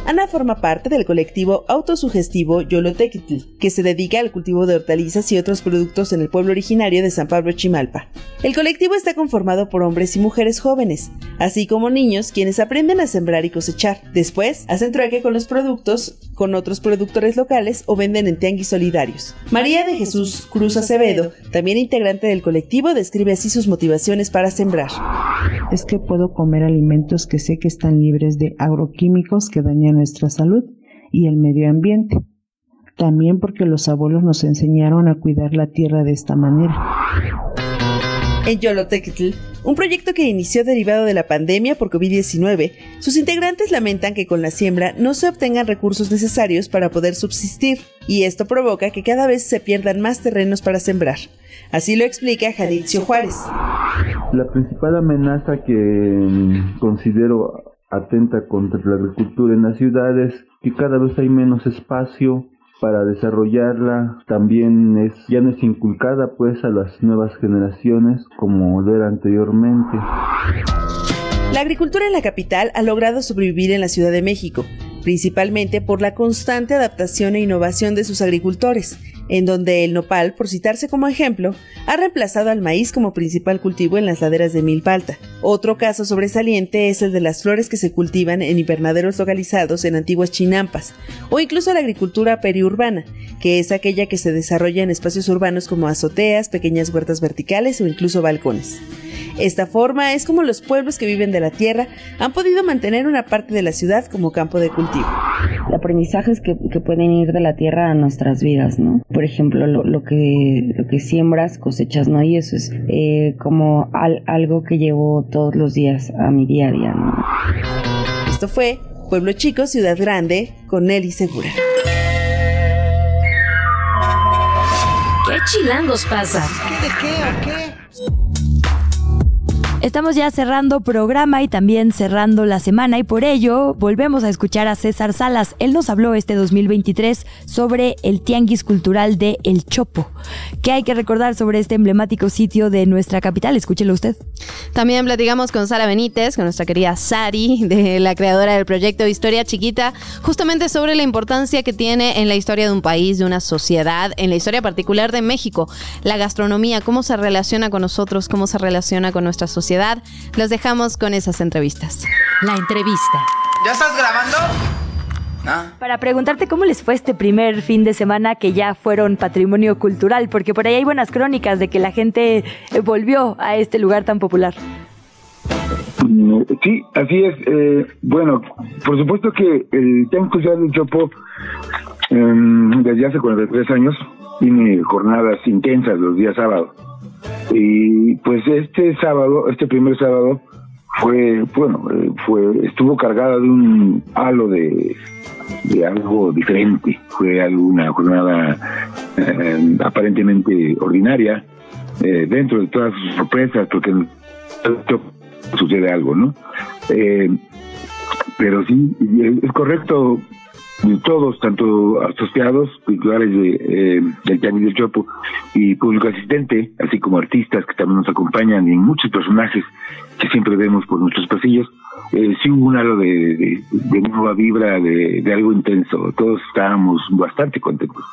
Ana forma parte del colectivo autosugestivo Yolotequitl, que se dedica al cultivo de hortalizas y otros productos en el pueblo originario de San Pablo Chimalpa. El colectivo está conformado por hombres y mujeres jóvenes, así como niños quienes aprenden a sembrar y cosechar. Después, hacen trueque con los productos con otros productores locales o venden en tianguis solidarios. María de Jesús Cruz Acevedo, también integrante del colectivo, describe así sus motivaciones para sembrar. Es que puedo comer alimentos que sé que están libres de agroquímicos que dañan nuestra salud y el medio ambiente. También porque los abuelos nos enseñaron a cuidar la tierra de esta manera. En Yolotequitl, un proyecto que inició derivado de la pandemia por COVID-19, sus integrantes lamentan que con la siembra no se obtengan recursos necesarios para poder subsistir, y esto provoca que cada vez se pierdan más terrenos para sembrar. Así lo explica Janitzio Juárez. La principal amenaza que mm, considero atenta contra la agricultura en las ciudades, que cada vez hay menos espacio para desarrollarla, también es ya no es inculcada pues a las nuevas generaciones como lo era anteriormente. La agricultura en la capital ha logrado sobrevivir en la Ciudad de México, principalmente por la constante adaptación e innovación de sus agricultores, en donde el nopal, por citarse como ejemplo, ha reemplazado al maíz como principal cultivo en las laderas de Milpalta. Otro caso sobresaliente es el de las flores que se cultivan en invernaderos localizados en antiguas chinampas, o incluso la agricultura periurbana, que es aquella que se desarrolla en espacios urbanos como azoteas, pequeñas huertas verticales o incluso balcones. Esta forma es como los pueblos que viven de la tierra han podido mantener una parte de la ciudad como campo de cultivo. Aprendizajes que, que pueden ir de la tierra a nuestras vidas, ¿no? Por ejemplo, lo, lo que, lo que siembras, cosechas, ¿no? Y eso es eh, como al- algo que llevo todos los días a mi día a día, ¿no? Esto fue Pueblo Chico, Ciudad Grande, con Nelly Segura. ¿Qué chilangos pasa? ¿De qué o qué? Estamos ya cerrando programa y también cerrando la semana y por ello volvemos a escuchar a César Salas. Él nos habló este 2023 sobre el Tianguis Cultural de El Chopo. ¿Qué hay que recordar sobre este emblemático sitio de nuestra capital? Escúchelo usted. También platicamos con Sara Benítez, con nuestra querida Sari, de la creadora del proyecto Historia Chiquita, justamente sobre la importancia que tiene en la historia de un país, de una sociedad, en la historia particular de México, la gastronomía, cómo se relaciona con nosotros, cómo se relaciona con nuestra sociedad. Los dejamos con esas entrevistas. La entrevista. ¿Ya estás grabando? Para preguntarte cómo les fue este primer fin de semana que ya fueron patrimonio cultural, porque por ahí hay buenas crónicas de que la gente eh, volvió a este lugar tan popular. Sí, así es. Eh, bueno, por supuesto que el Tianguis Cultural del Chopo, em, desde hace 43 años, tiene jornadas intensas los días sábados. Y pues este sábado, este primer sábado, fue, bueno, eh, fue, estuvo cargada de un halo de, algo diferente. Fue alguna jornada eh, aparentemente ordinaria, eh, dentro de todas sus sorpresas, porque sucede algo, ¿no? Eh, pero sí, es correcto, todos, tanto asociados, titulares de, eh, del Tianguis del Chopo y público asistente, así como artistas que también nos acompañan y muchos personajes que siempre vemos por nuestros pasillos, eh, sí hubo un halo de, nueva vibra, de, de algo intenso. Todos estábamos bastante contentos.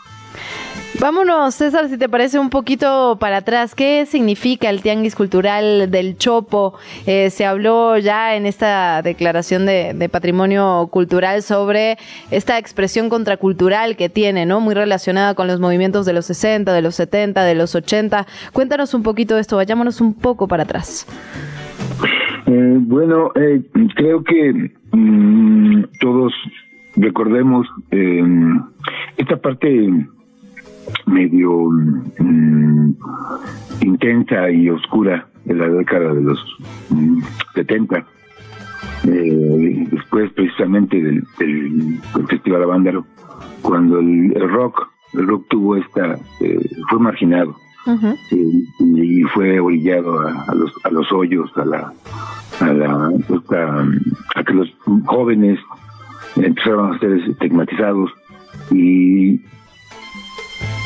Vámonos, César, si te parece un poquito para atrás. ¿Qué significa el Tianguis Cultural del Chopo? Eh, se habló ya en esta declaración de, patrimonio cultural sobre esta expresión contracultural que tiene, ¿no? Muy relacionada con los movimientos de los 60, de los 70, de los 80. Cuéntanos un poquito de esto, vayámonos un poco para atrás. Eh, bueno, eh, creo que mm, todos recordemos eh, esta parte medio mm, intensa y oscura de la década de los 70. Mm, después precisamente del, del, Festival Avándaro, cuando el, rock, el rock tuvo esta, fue marginado. y, fue orillado a, los, a los hoyos, a la, a, la, a, que los jóvenes empezaron a ser estigmatizados y,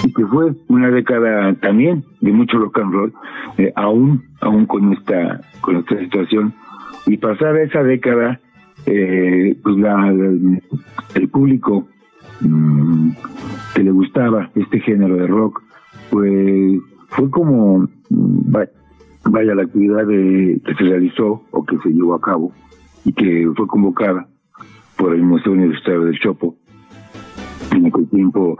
y que fue una década también de mucho rock and roll, eh, aún, aún con esta, con esta situación. Y pasada esa década, eh, pues la, el público mm, que le gustaba este género de rock, pues fue como, vaya, la actividad de, que se realizó o que se llevó a cabo y que fue convocada por el Museo Universitario del Chopo, en aquel tiempo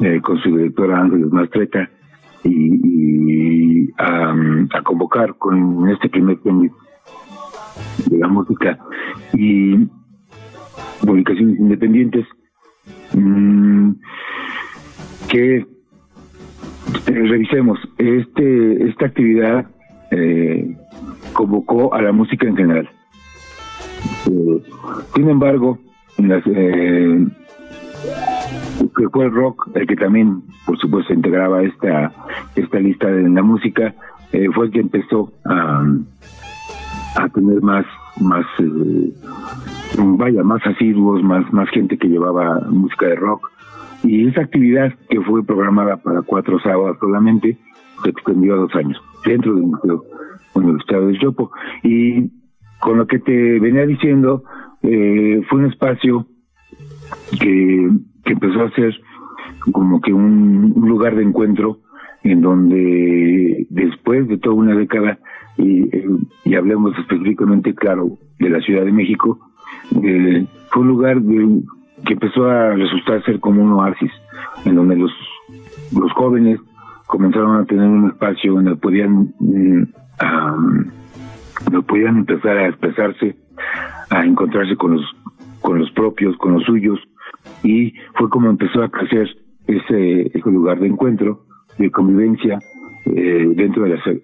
eh, con su directora Ángeles Mastreta, y, a, convocar con este primer premio de la música y publicaciones independientes mm, que eh, revisemos este esta actividad eh, convocó a la música en general. Eh, sin embargo, eh, que fue el rock el que también, por supuesto, integraba esta esta lista de la música, eh, fue el que empezó a, a tener más más vaya más asiduos, más más gente que llevaba música de rock y esa actividad que fue programada para cuatro sábados solamente se extendió a dos años dentro del Museo Universitario del Chopo. Y con lo que te venía diciendo, eh, fue un espacio que, que, empezó a ser como que un, lugar de encuentro en donde después de toda una década, y, y hablemos específicamente, claro, de la Ciudad de México, eh, fue un lugar que empezó a resultar ser como un oasis, en donde los, los jóvenes comenzaron a tener un espacio donde podían mm, podían empezar a expresarse a encontrarse con los con los propios con los suyos y fue como empezó a crecer ese, ese lugar de encuentro de convivencia eh, dentro de las eh,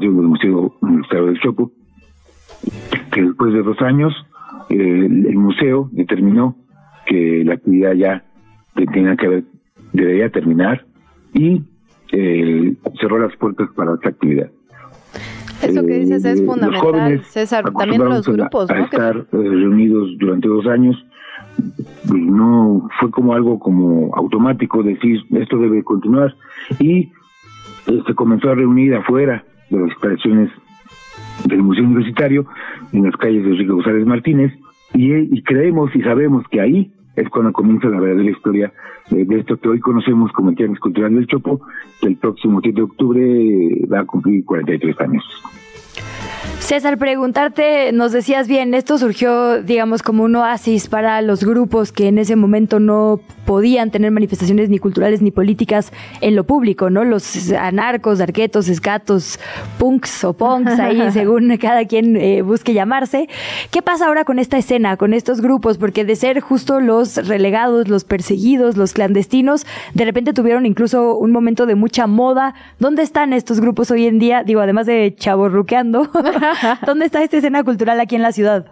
del Museo Universitario del Chopo que después de dos años el museo determinó que la actividad ya tenía que haber, debería terminar y eh, cerró las puertas para esta actividad. Eso que dices es eh, fundamental, César. También los grupos, a, estar eh, reunidos durante dos años, no fue como algo como automático decir esto debe continuar y se comenzó a reunir afuera de las instalaciones del Museo Universitario en las calles de Enrique González Martínez y, creemos y sabemos que ahí es cuando comienza la verdadera historia de, esto que hoy conocemos como el Tianguis Cultural del Chopo, que el próximo 7 de octubre va a cumplir 43 años. César, preguntarte, nos decías bien, esto surgió, digamos, como un oasis para los grupos que en ese momento no podían tener manifestaciones ni culturales ni políticas en lo público, ¿no? Los anarcos, arquetos, escatos, punks o punks, ahí según cada quien eh, busque llamarse. ¿Qué pasa ahora con esta escena, con estos grupos? Porque de ser justo los relegados, los perseguidos, los clandestinos, de repente tuvieron incluso un momento de mucha moda. ¿Dónde están estos grupos hoy en día? Digo, además de chaborruqueando. ¿Dónde está esta escena cultural aquí en la ciudad?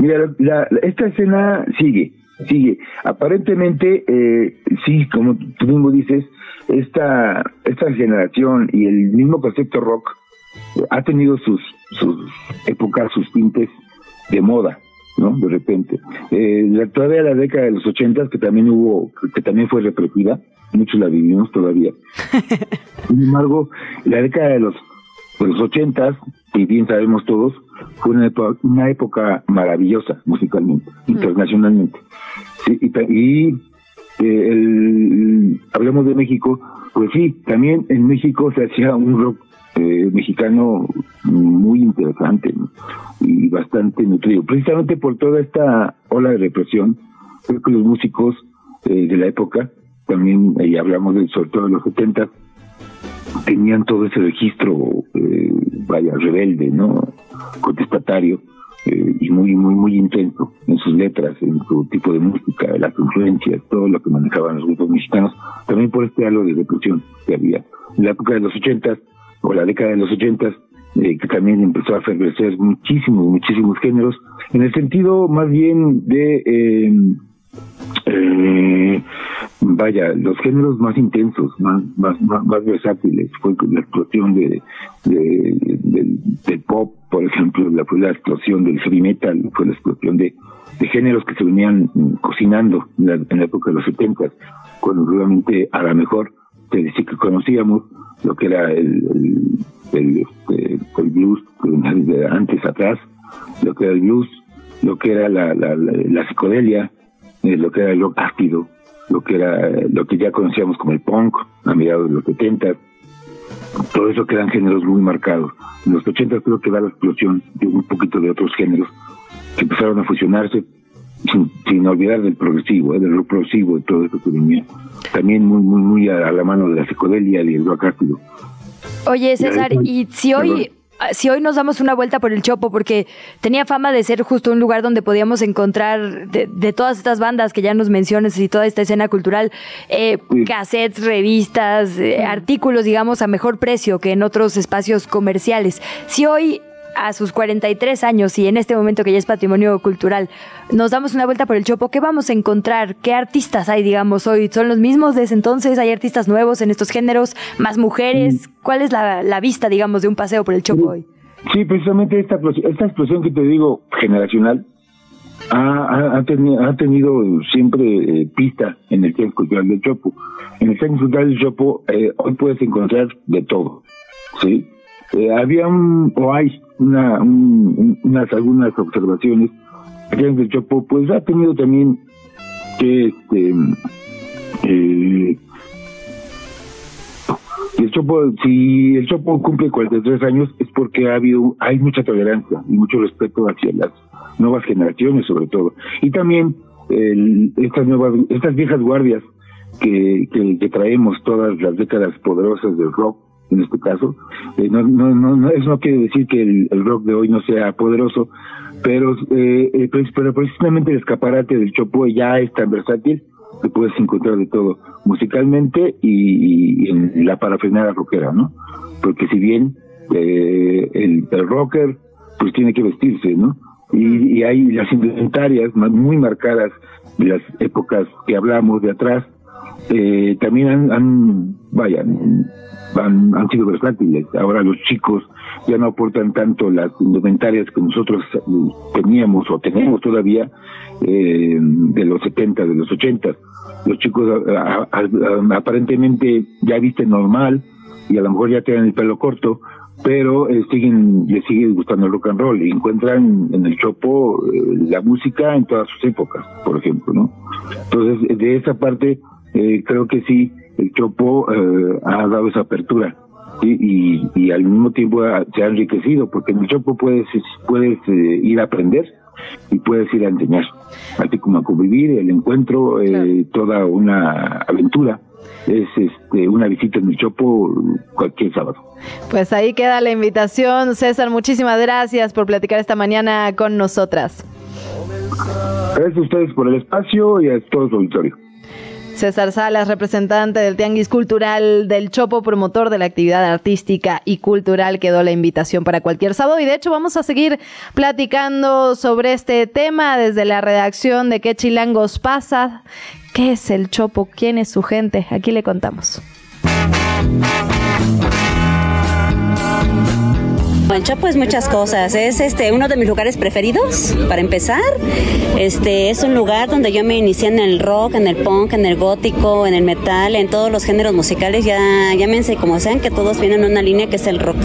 Mira, esta escena sigue, sigue. Aparentemente, eh, sí, como tú mismo dices, esta, esta generación y el mismo concepto rock eh, ha tenido sus, sus épocas, sus tintes de moda, ¿no? De repente. Eh, todavía la década de los ochentas, que también hubo, que también fue repetida, muchos la vivimos todavía. Sin embargo, la década de los pues los ochentas, y bien sabemos todos, fue una época, maravillosa musicalmente, mm. internacionalmente. y, y eh, hablamos de México, pues sí, también en México se hacía un rock eh, mexicano muy interesante y bastante nutrido. Precisamente por toda esta ola de represión, creo que los músicos eh, de la época, también y hablamos de, sobre todo de los 70, tenían todo ese registro, eh, vaya, rebelde, ¿no? Contestatario eh, y muy, muy, muy intenso en sus letras, en su tipo de música, las influencias, todo lo que manejaban los grupos mexicanos, también por este halo de represión que había. En la época de los ochentas, o la década de los ochentas, eh, que también empezó a crecer muchísimos, muchísimos géneros, en el sentido más bien de eh, vaya, los géneros más intensos, más, más, más, versátiles, fue la explosión de, del pop, por ejemplo, la, fue la explosión del heavy metal, fue la explosión de, géneros que se venían cocinando en la, época de los 70, cuando realmente a lo mejor se decía que conocíamos lo que era el, el, este, el, blues de antes atrás, lo que era el blues, lo que era la, la, la psicodelia, eh, lo que era el rock ácido, lo que era lo que ya conocíamos como el punk a mediados de los 70, todo eso que eran géneros muy marcados. En los 80 creo que da la explosión de un poquito de otros géneros que empezaron a fusionarse sin, olvidar del progresivo, eh, del rock progresivo y todo eso que venía. También muy muy muy a, la mano de la psicodelia y el rock ácido. Oye, César, y si hoy si hoy nos damos una vuelta por el Chopo, porque tenía fama de ser justo un lugar donde podíamos encontrar de, todas estas bandas que ya nos mencionas y toda esta escena cultural, eh, cassettes, revistas, eh, artículos, digamos, a mejor precio que en otros espacios comerciales. Si hoy a sus 43 años y en este momento que ya es patrimonio cultural, nos damos una vuelta por el Chopo, ¿qué vamos a encontrar? ¿Qué artistas hay, digamos, hoy? ¿Son los mismos desde entonces? ¿Hay artistas nuevos en estos géneros? ¿Más mujeres? ¿Cuál es la, vista, digamos, de un paseo por el Chopo hoy? Sí, precisamente esta, esta explosión que te digo, generacional, ha, tenido, siempre eh, pista en el Centro Cultural del Chopo. En el Centro Cultural del Chopo eh, hoy puedes encontrar de todo, ¿sí? Eh, había un, o hay una, unas algunas observaciones. Que el Chopo pues ha tenido también que este eh, el Chopo si el Chopo cumple 43 años es porque ha habido hay mucha tolerancia y mucho respeto hacia las nuevas generaciones sobre todo. Y también estas nuevas estas viejas guardias que, que, que traemos todas las décadas poderosas del rock en este caso. Eh, no, no, no, eso no quiere decir que el, rock de hoy no sea poderoso, pero, eh, eh pero precisamente el escaparate del Chopo ya es tan versátil que puedes encontrar de todo, musicalmente y, en la parafernalia rockera, ¿no? Porque si bien eh, el, rocker pues tiene que vestirse, ¿no? Y, y hay las inventarias muy marcadas de las épocas que hablamos de atrás, eh, también han, han vaya, han, sido versátiles. Ahora los chicos ya no aportan tanto las indumentarias que nosotros teníamos o tenemos todavía eh, de los 70, de los 80. Los chicos aparentemente ya visten normal y a lo mejor ya tienen el pelo corto, pero eh, siguen les sigue gustando el rock and roll y encuentran en el chopo eh, la música en todas sus épocas, por ejemplo, ¿no? Entonces, de esa parte eh, creo que sí, el Chopo eh, ha dado esa apertura y, y, al mismo tiempo se ha enriquecido, porque en el Chopo puedes, puedes eh, ir a aprender y puedes ir a enseñar, así como a convivir, el encuentro, toda una aventura es este, una visita en el Chopo cualquier sábado. Pues ahí queda la invitación. César, muchísimas gracias por platicar esta mañana con nosotras. Gracias a ustedes por el espacio y a todo su auditorio. César Salas, representante del Tianguis Cultural del Chopo, promotor de la actividad artística y cultural, quedó la invitación para cualquier sábado. Y de hecho vamos a seguir platicando sobre este tema desde la redacción de ¿Qué Chilangos pasa? ¿Qué es el Chopo? ¿Quién es su gente? Aquí le contamos. El Chopo es muchas cosas. Es este uno de mis lugares preferidos, para empezar. Este es un lugar donde yo me inicié en el rock, en el punk, en el gótico, en el metal, en todos los géneros musicales. Ya llámense como sean, que todos vienen en una línea que es el rock.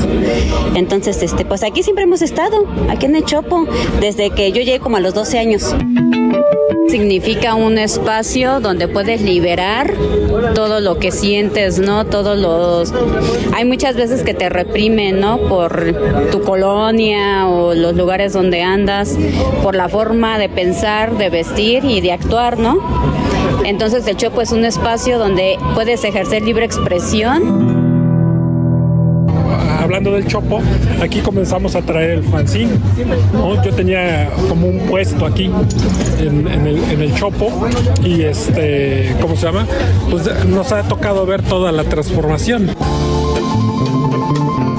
Entonces, este, pues aquí siempre hemos estado, aquí en el Chopo, desde que yo llegué como a los 12 años. Significa un espacio donde puedes liberar todo lo que sientes, ¿no? Todos los... Hay muchas veces que te reprimen, ¿no? Por tu colonia o los lugares donde andas, por la forma de pensar, de vestir y de actuar, ¿no? Entonces el Chopo es un espacio donde puedes ejercer libre expresión hablando del Chopo, aquí comenzamos a traer el fanzine. Yo tenía como un puesto aquí en, el, en, el, Chopo y este, ¿cómo se llama? Pues nos ha tocado ver toda la transformación.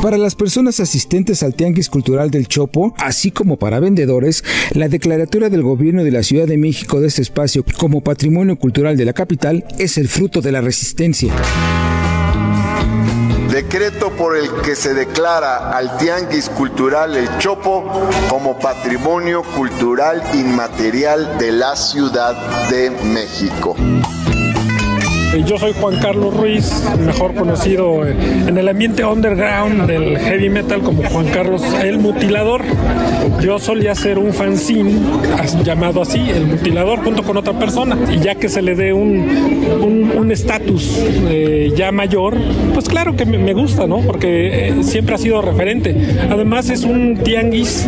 Para las personas asistentes al Tianguis Cultural del Chopo, así como para vendedores, la declaratoria del gobierno de la Ciudad de México de este espacio como patrimonio cultural de la capital es el fruto de la resistencia. Decreto por el que se declara al Tianguis Cultural El Chopo como patrimonio cultural inmaterial de la Ciudad de México. Yo soy Juan Carlos Ruiz, mejor conocido en el ambiente underground del heavy metal como Juan Carlos el Mutilador. Yo solía hacer un fanzine llamado así, el Mutilador, junto con otra persona. Y ya que se le dé un estatus eh, ya mayor, pues claro que me gusta, ¿no? Porque eh, siempre ha sido referente. Además es un tianguis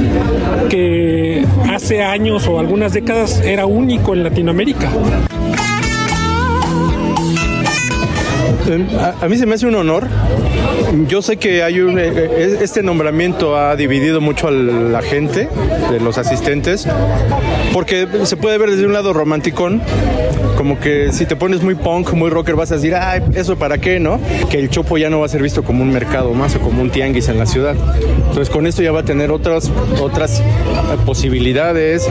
que hace años o algunas décadas era único en Latinoamérica. A, mí se me hace un honor. Yo sé que hay un, eh, eh, este nombramiento ha dividido mucho a la gente, de los asistentes, porque se puede ver desde un lado romanticón, como que si te pones muy punk, muy rocker, vas a decir, ay, eso para qué, ¿no? Que el Chopo ya no va a ser visto como un mercado más o como un tianguis en la ciudad. Entonces con esto ya va a tener otras, otras posibilidades.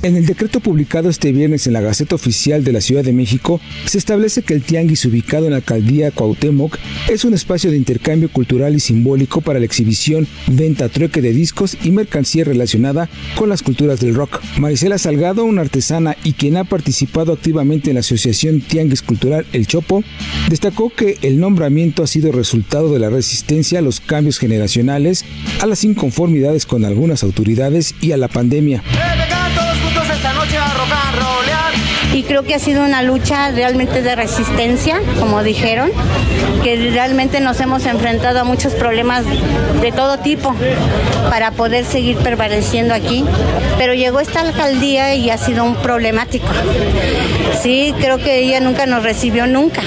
En el decreto publicado este viernes en la Gaceta Oficial de la Ciudad de México, se establece que el tianguis ubicado en la alcaldía Cuauhtémoc es un espacio de intercambio cultural y simbólico para la exhibición, venta, trueque de discos y mercancía relacionada con las culturas del rock. Marisela Salgado, una artesana y quien ha participado activamente en la Asociación Tianguis Cultural El Chopo, destacó que el nombramiento ha sido resultado de la resistencia a los cambios generacionales, a las inconformidades con algunas autoridades y a la pandemia creo que ha sido una lucha realmente de resistencia, como dijeron, que realmente nos hemos enfrentado a muchos problemas de todo tipo para poder seguir prevaleciendo aquí. Pero llegó esta alcaldía y ha sido un problemático. Sí, creo que ella nunca nos recibió nunca.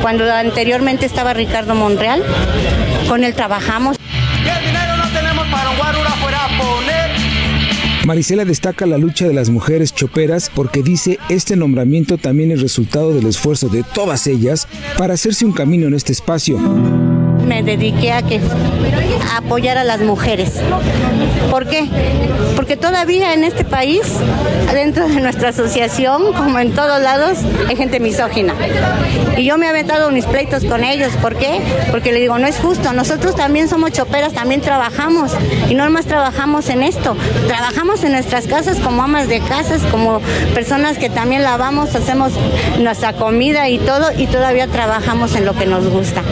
Cuando anteriormente estaba Ricardo Monreal, con él trabajamos. Marisela destaca la lucha de las mujeres choperas porque dice este nombramiento también es resultado del esfuerzo de todas ellas para hacerse un camino en este espacio me dediqué a que apoyar a las mujeres. ¿Por qué? Porque todavía en este país, dentro de nuestra asociación, como en todos lados, hay gente misógina. Y yo me he aventado mis pleitos con ellos. ¿Por qué? Porque le digo, no es justo. Nosotros también somos choperas, también trabajamos. Y no más trabajamos en esto. Trabajamos en nuestras casas como amas de casas, como personas que también lavamos, hacemos nuestra comida y todo, y todavía trabajamos en lo que nos gusta.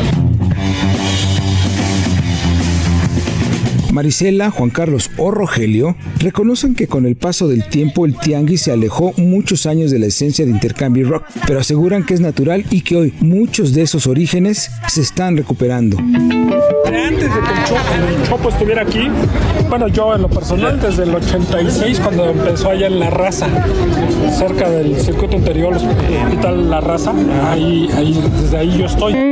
Marisela, Juan Carlos o Rogelio reconocen que con el paso del tiempo el tianguis se alejó muchos años de la esencia de intercambio rock, pero aseguran que es natural y que hoy muchos de esos orígenes se están recuperando. Antes de que el Chopo, estuviera aquí, bueno, yo en lo personal, desde el 86, cuando empezó allá en La Raza, cerca del circuito interior, hospital La Raza, ahí, ahí, desde ahí yo estoy.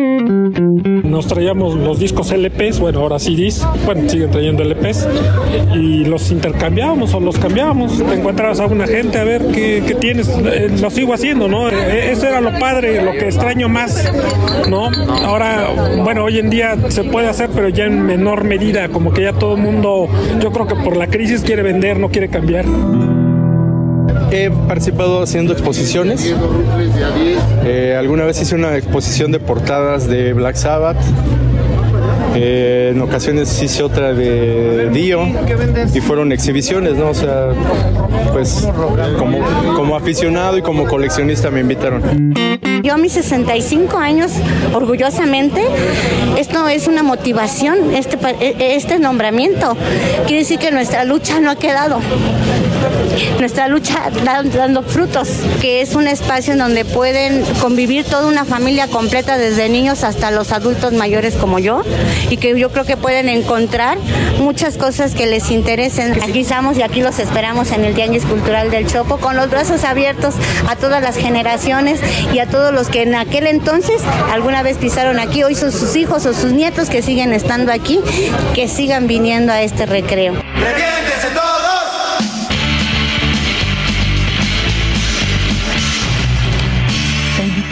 Nos traíamos los discos LPs, bueno, ahora CDs, bueno, siguen trayendo LPs y los intercambiábamos o los cambiábamos. Te encontrabas a una gente a ver qué, tienes. Eh, lo sigo haciendo, ¿no? Eh, eso era lo padre, lo que extraño más, ¿no? Ahora, bueno, hoy en día se puede hacer, pero ya en menor medida, como que ya todo el mundo, yo creo que por la crisis quiere vender, no quiere cambiar. He participado haciendo exposiciones. Eh, alguna vez hice una exposición de portadas de Black Sabbath. Eh, en ocasiones hice otra de Dio y fueron exhibiciones, ¿no? O sea, pues como, como aficionado y como coleccionista me invitaron. Yo a mis 65 años, orgullosamente, esto es una motivación, este, este nombramiento. Quiere decir que nuestra lucha no ha quedado nuestra lucha dando frutos, que es un espacio en donde pueden convivir toda una familia completa, desde niños hasta los adultos mayores como yo, y que yo creo que pueden encontrar muchas cosas que les interesen. Aquí estamos y aquí los esperamos en el Tianguis Cultural del Chopo, con los brazos abiertos a todas las generaciones y a todos los que en aquel entonces alguna vez pisaron aquí, hoy son sus hijos o sus nietos que siguen estando aquí, que sigan viniendo a este recreo. Te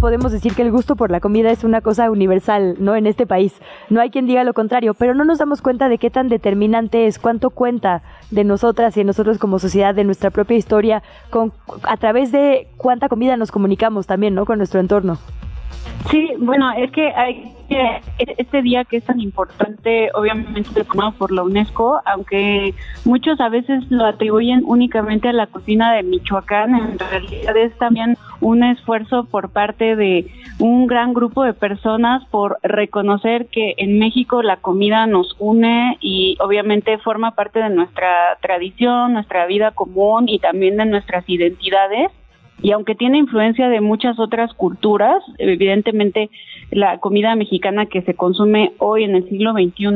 podemos decir que el gusto por la comida es una cosa universal, ¿no? En este país. No hay quien diga lo contrario, pero no nos damos cuenta de qué tan determinante es, cuánto cuenta de nosotras y de nosotros como sociedad, de nuestra propia historia, con, a través de cuánta comida nos comunicamos también, ¿no? Con nuestro entorno. Sí, bueno, es que hay este día que es tan importante, obviamente tomado por la UNESCO, aunque muchos a veces lo atribuyen únicamente a la cocina de Michoacán, en realidad es también un esfuerzo por parte de un gran grupo de personas por reconocer que en México la comida nos une y obviamente forma parte de nuestra tradición, nuestra vida común y también de nuestras identidades y aunque tiene influencia de muchas otras culturas, evidentemente la comida mexicana que se consume hoy en el siglo XXI,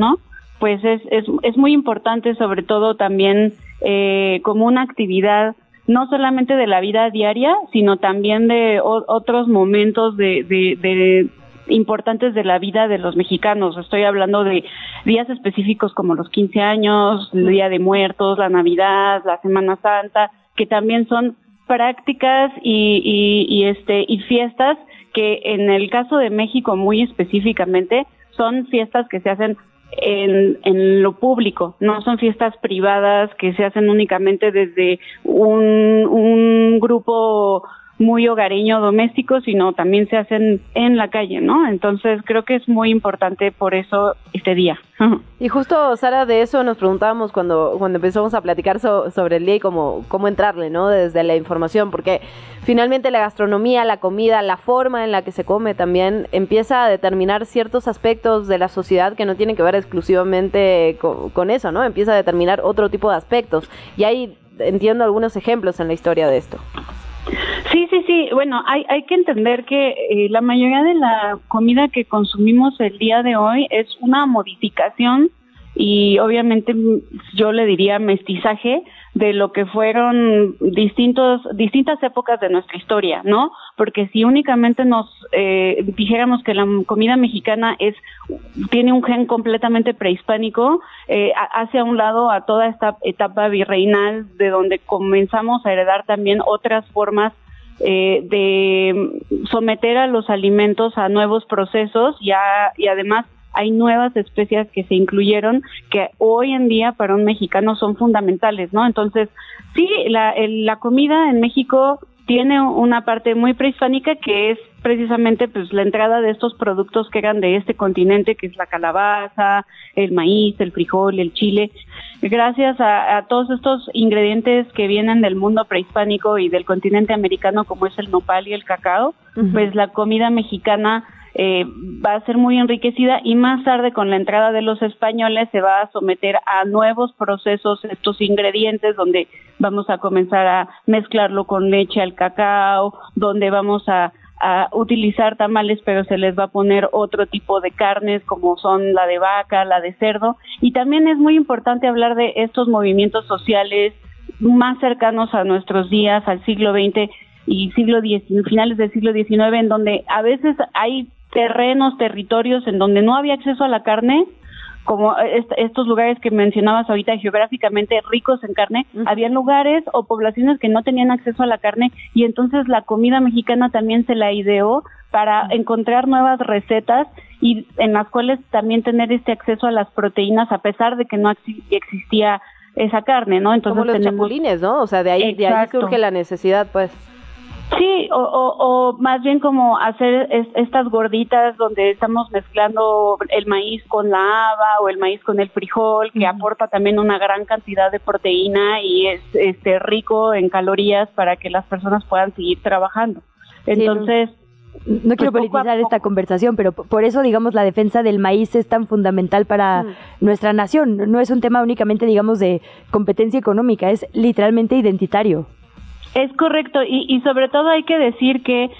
pues es, es, es muy importante sobre todo también eh, como una actividad no solamente de la vida diaria, sino también de otros momentos de, de, importantes de la vida de los mexicanos. Estoy hablando de días específicos como los 15 años, el Día de Muertos, la Navidad, la Semana Santa, que también son prácticas y, y, este y fiestas que en el caso de México muy específicamente son fiestas que se hacen en, en lo público, no son fiestas privadas que se hacen únicamente desde un, un grupo muy hogareño doméstico, sino también se hacen en la calle, ¿no? Entonces creo que es muy importante por eso este día. Y justo, Sara, de eso nos preguntábamos cuando, cuando empezamos a platicar sobre el día y cómo, cómo entrarle, ¿no? Desde la información, porque finalmente la gastronomía, la comida, la forma en la que se come también empieza a determinar ciertos aspectos de la sociedad que no tienen que ver exclusivamente con, con eso, ¿no? Empieza a determinar otro tipo de aspectos. Y ahí entiendo algunos ejemplos en la historia de esto. Sí, sí, sí. Bueno, hay, hay que entender que eh, la mayoría de la comida que consumimos el día de hoy es una modificación y obviamente yo le diría mestizaje de lo que fueron distintos distintas épocas de nuestra historia, ¿no? Porque si únicamente nos eh, dijéramos que la comida mexicana es tiene un gen completamente prehispánico, eh, hace a un lado a toda esta etapa virreinal de donde comenzamos a heredar también otras formas eh, de someter a los alimentos a nuevos procesos y, y además hay nuevas especies que se incluyeron que hoy en día para un mexicano son fundamentales, ¿no? Entonces, sí, la, la comida en México tiene una parte muy prehispánica que es precisamente pues la entrada de estos productos que eran de este continente, que es la calabaza, el maíz, el frijol, el chile. Gracias a, todos estos ingredientes que vienen del mundo prehispánico y del continente americano, como es el nopal y el cacao, pues la comida mexicana eh, va a ser muy enriquecida y más tarde con la entrada de los españoles se va a someter a nuevos procesos estos ingredientes donde vamos a comenzar a mezclarlo con leche al cacao, donde vamos a, utilizar tamales pero se les va a poner otro tipo de carnes como son la de vaca, la de cerdo. Y también es muy importante hablar de estos movimientos sociales más cercanos a nuestros días, al siglo XX y siglo XIX, finales del siglo XIX, en donde a veces hay terrenos, territorios en donde no había acceso a la carne, como estos lugares que mencionabas ahorita geográficamente ricos en carne, había lugares o poblaciones que no tenían acceso a la carne y entonces la comida mexicana también se la ideó para encontrar nuevas recetas y en las cuales también tener este acceso a las proteínas a pesar de que no existía esa carne, ¿no? Entonces Como los chapulines, ¿no? O sea, de ahí, de ahí surge la necesidad, pues. Sí, o, o, más bien como hacer estas gorditas donde estamos mezclando el maíz con la haba o el maíz con el frijol, que aporta también una gran cantidad de proteína y es este rico en calorías para que las personas puedan seguir trabajando. Entonces, no quiero pues politizar esta conversación, pero por eso, digamos, la defensa del maíz es tan fundamental para mm. nuestra nación. No es un tema únicamente, digamos, de competencia económica, es literalmente identitario. Es correcto, y, sobre todo hay que decir que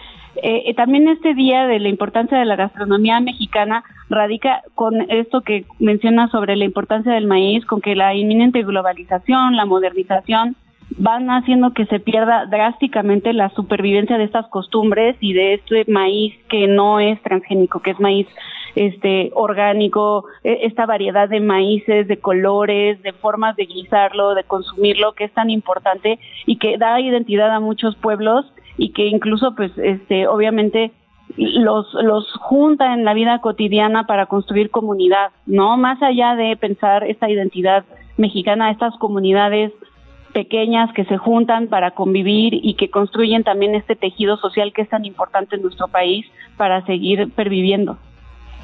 eh, también este día de la importancia de la gastronomía mexicana radica con esto que menciona sobre la importancia del maíz, con que la inminente globalización, la modernización, van haciendo que se pierda drásticamente la supervivencia de estas costumbres y de este maíz que no es transgénico, que es maíz este orgánico, e, esta variedad de maíces, de colores, de formas de guisarlo, de consumirlo, que es tan importante y que da identidad a muchos pueblos y que incluso pues este obviamente los los junta en la vida cotidiana para construir comunidad, ¿no? Más allá de pensar esta identidad mexicana, estas comunidades pequeñas que se juntan para convivir y que construyen también este tejido social que es tan importante en nuestro país para seguir perviviendo.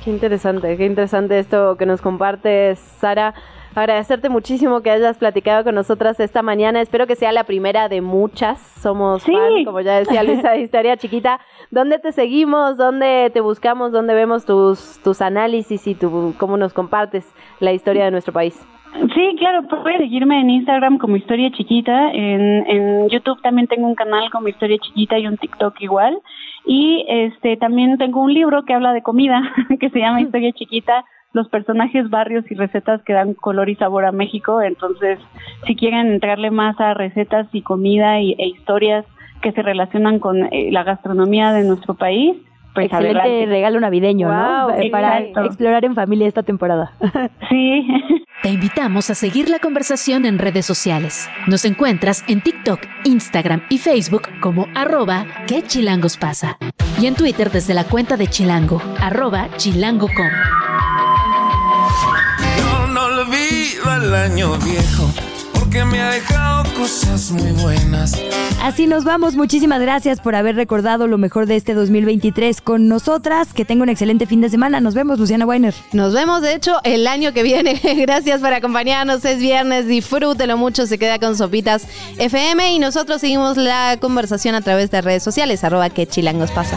Qué interesante, qué interesante esto que nos compartes, Sara. Agradecerte muchísimo que hayas platicado con nosotras esta mañana. Espero que sea la primera de muchas. Somos fan, como ya decía Luisa, de Historia Chiquita. ¿Dónde te seguimos? ¿Dónde te buscamos? ¿Dónde vemos tus, tus análisis y tu, cómo nos compartes la historia de nuestro país? Sí, claro, puedes seguirme en Instagram como Historia Chiquita, en, en YouTube también tengo un canal como Historia Chiquita y un TikTok igual, y este también tengo un libro que habla de comida, que se llama Historia Chiquita, los personajes, barrios y recetas que dan color y sabor a México, entonces si quieren entrarle más a recetas y comida y, e historias que se relacionan con eh, la gastronomía de nuestro país, pues Excelente regalo navideño, ¿no? Para explorar en familia esta temporada. Sí. Te invitamos a seguir la conversación en redes sociales. Nos encuentras en TikTok, Instagram y Facebook como arroba que chilangos pasa. Y en Twitter desde la cuenta de Chilango, arroba chilango.com. Yo no olvido el año viejo que me ha dejado cosas muy buenas. Así nos vamos. Muchísimas gracias por haber recordado lo mejor de este 2023 con nosotras. Que tenga un excelente fin de semana. Nos vemos, Luciana Weiner. Nos vemos, de hecho, el año que viene. gracias por acompañarnos. Es viernes. Disfrútelo mucho. Se queda con Sopitas FM. Y nosotros seguimos la conversación a través de redes sociales. Arroba que chilangos pasa.